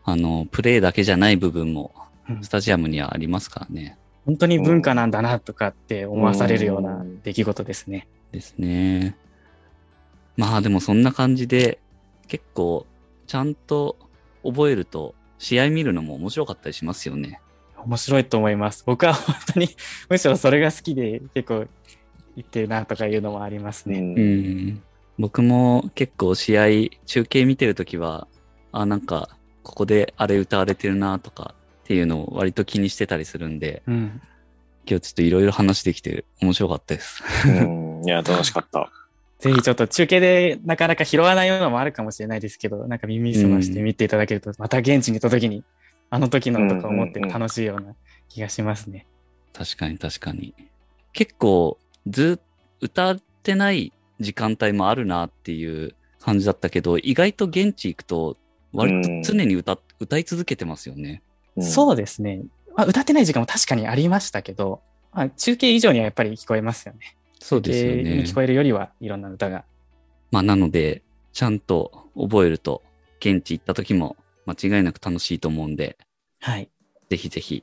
Speaker 1: あの、プレーだけじゃない部分も
Speaker 2: うん
Speaker 1: スタジアムにはありますからね。
Speaker 2: 本当に文化なんだなとかって思わされるような出来事ですね。
Speaker 1: ですね。まあでもそんな感じで、結構ちゃんと覚えると試合見るのも面白かったりしますよね。
Speaker 2: 面白いと思います。僕は本当に むしろそれが好きで結構言ってるなとかいうのもありますね。
Speaker 3: うん
Speaker 1: うん。僕も結構試合、中継見てるときは、あ、なんか、ここであれ歌われてるなとかっていうのを割と気にしてたりするんで、
Speaker 2: うん。
Speaker 1: 今日ちょっといろいろ話できて面白かったです。
Speaker 3: うんいや、楽しかった。
Speaker 2: ぜひちょっと中継でなかなか拾わないのもあるかもしれないですけど、なんか耳すまして見ていただけると、また現地に行った時に、あの時のとか思って楽しいような気がしますね。
Speaker 1: 確かに確かに。結構、ずっ歌ってない時間帯もあるなっていう感じだったけど、意外と現地行くと、割と常に歌、歌い続けてますよね。
Speaker 2: そうですね。まあ、歌ってない時間も確かにありましたけど、まあ、中継以上にはやっぱり聞こえますよね。
Speaker 1: そうですよね
Speaker 2: 聞。こえるよりはいろんな歌が。
Speaker 1: まあ、なので、ちゃんと覚えると、現地行った時も間違いなく楽しいと思うんで、
Speaker 2: はい。
Speaker 1: ぜひぜひ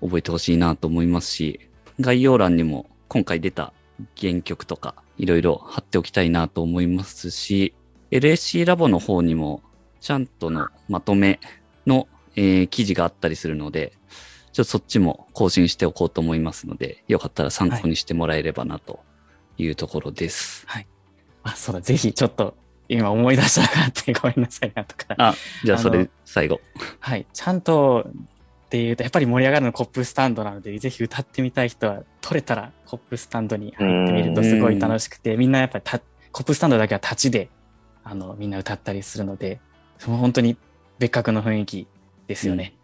Speaker 1: 覚えてほしいなと思いますし、概要欄にも今回出た原曲とかいろいろ貼っておきたいなと思いますし、LSC ラボの方にもちゃんとのまとめの、えー記事があったりするので、ちょっとそっちも更新しておこうと思いますので、よかったら参考にしてもらえればなというところです。
Speaker 2: あ、そうだ、ぜひちょっと今思い出したなってごめんなさいなとか。
Speaker 1: あ、じゃあそれ最後。
Speaker 2: はい。ちゃんとっていうと、やっぱり盛り上がるのコップスタンドなので、ぜひ歌ってみたい人は、取れたらコップスタンドに入ってみるとすごい楽しくて、みんなやっぱりたコップスタンドだけは立ちで、あの、みんな歌ったりするので、その本当に別格の雰囲気ですよね。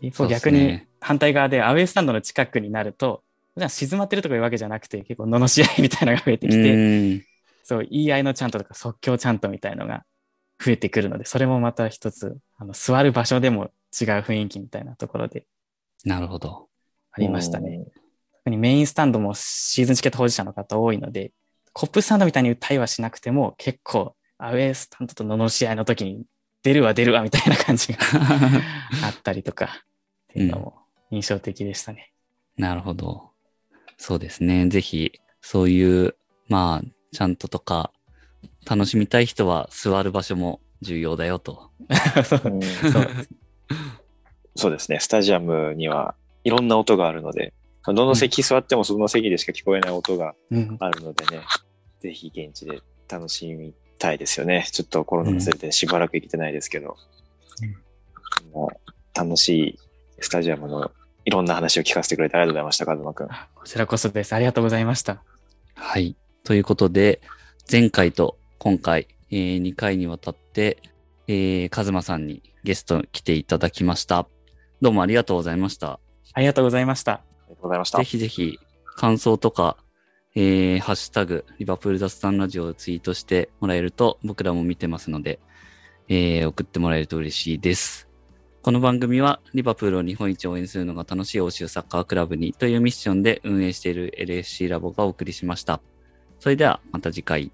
Speaker 2: 一方
Speaker 1: そうっす
Speaker 2: 逆に
Speaker 1: ね
Speaker 2: 反対側でアウェイスタンドの近くになると、普段静まってるとかいうわけじゃなくて、結構罵り合いみたいなのが増えてき
Speaker 1: う
Speaker 2: て、そう、言い合いのチャントとか即興チャントみたいのが増えてくるので、それもまた一つ、あの、座る場所でも違う雰囲気みたいなところで
Speaker 1: なるほど。
Speaker 2: ありましたね。特にメインスタンドもシーズンチケット保持者の方多いので、コップスタンドみたいに歌いはしなくても、結構、アウェースタンドと罵り合いの時に、出るわ出るわみたいな感じが あったりとか、っていうのも印象的でしたね。
Speaker 1: なるほど。そうですね。ぜひ、そういう、まあ、ちゃんととか、楽しみたい人は座る場所も重要だよと。
Speaker 2: そう
Speaker 3: うん
Speaker 2: そう
Speaker 3: そうですね。スタジアムにはいろんな音があるので、どの席座ってもその席でしか聞こえない音が
Speaker 2: うん
Speaker 3: あるのでね、ぜひ現地で楽しみたいですよね。ちょっとコロナのせいでしばらく行けてないですけど、もう楽しいスタジアムのいろんな話を聞かせてくれてありがとうございました、カズマくん。
Speaker 2: こちらこそです。ありがとうございました。
Speaker 1: はい。ということで、前回と今回、え2回にわたって、えー、カズマさんにゲスト来ていただきました。どうもありがとうございました。
Speaker 2: ありがとうございました。
Speaker 3: ありがとうございました
Speaker 1: ぜ。ひぜひ、感想とか、えー、ハッシュタグ、リバプール雑談ラジオをツイートしてもらえると、僕らも見てますので、えー、送ってもらえると嬉しいです。この番組は、リバプールを日本一応援するのが楽しい欧州サッカークラブにというミッションで運営している LSC ラボがお送りしました。それでは、また次回。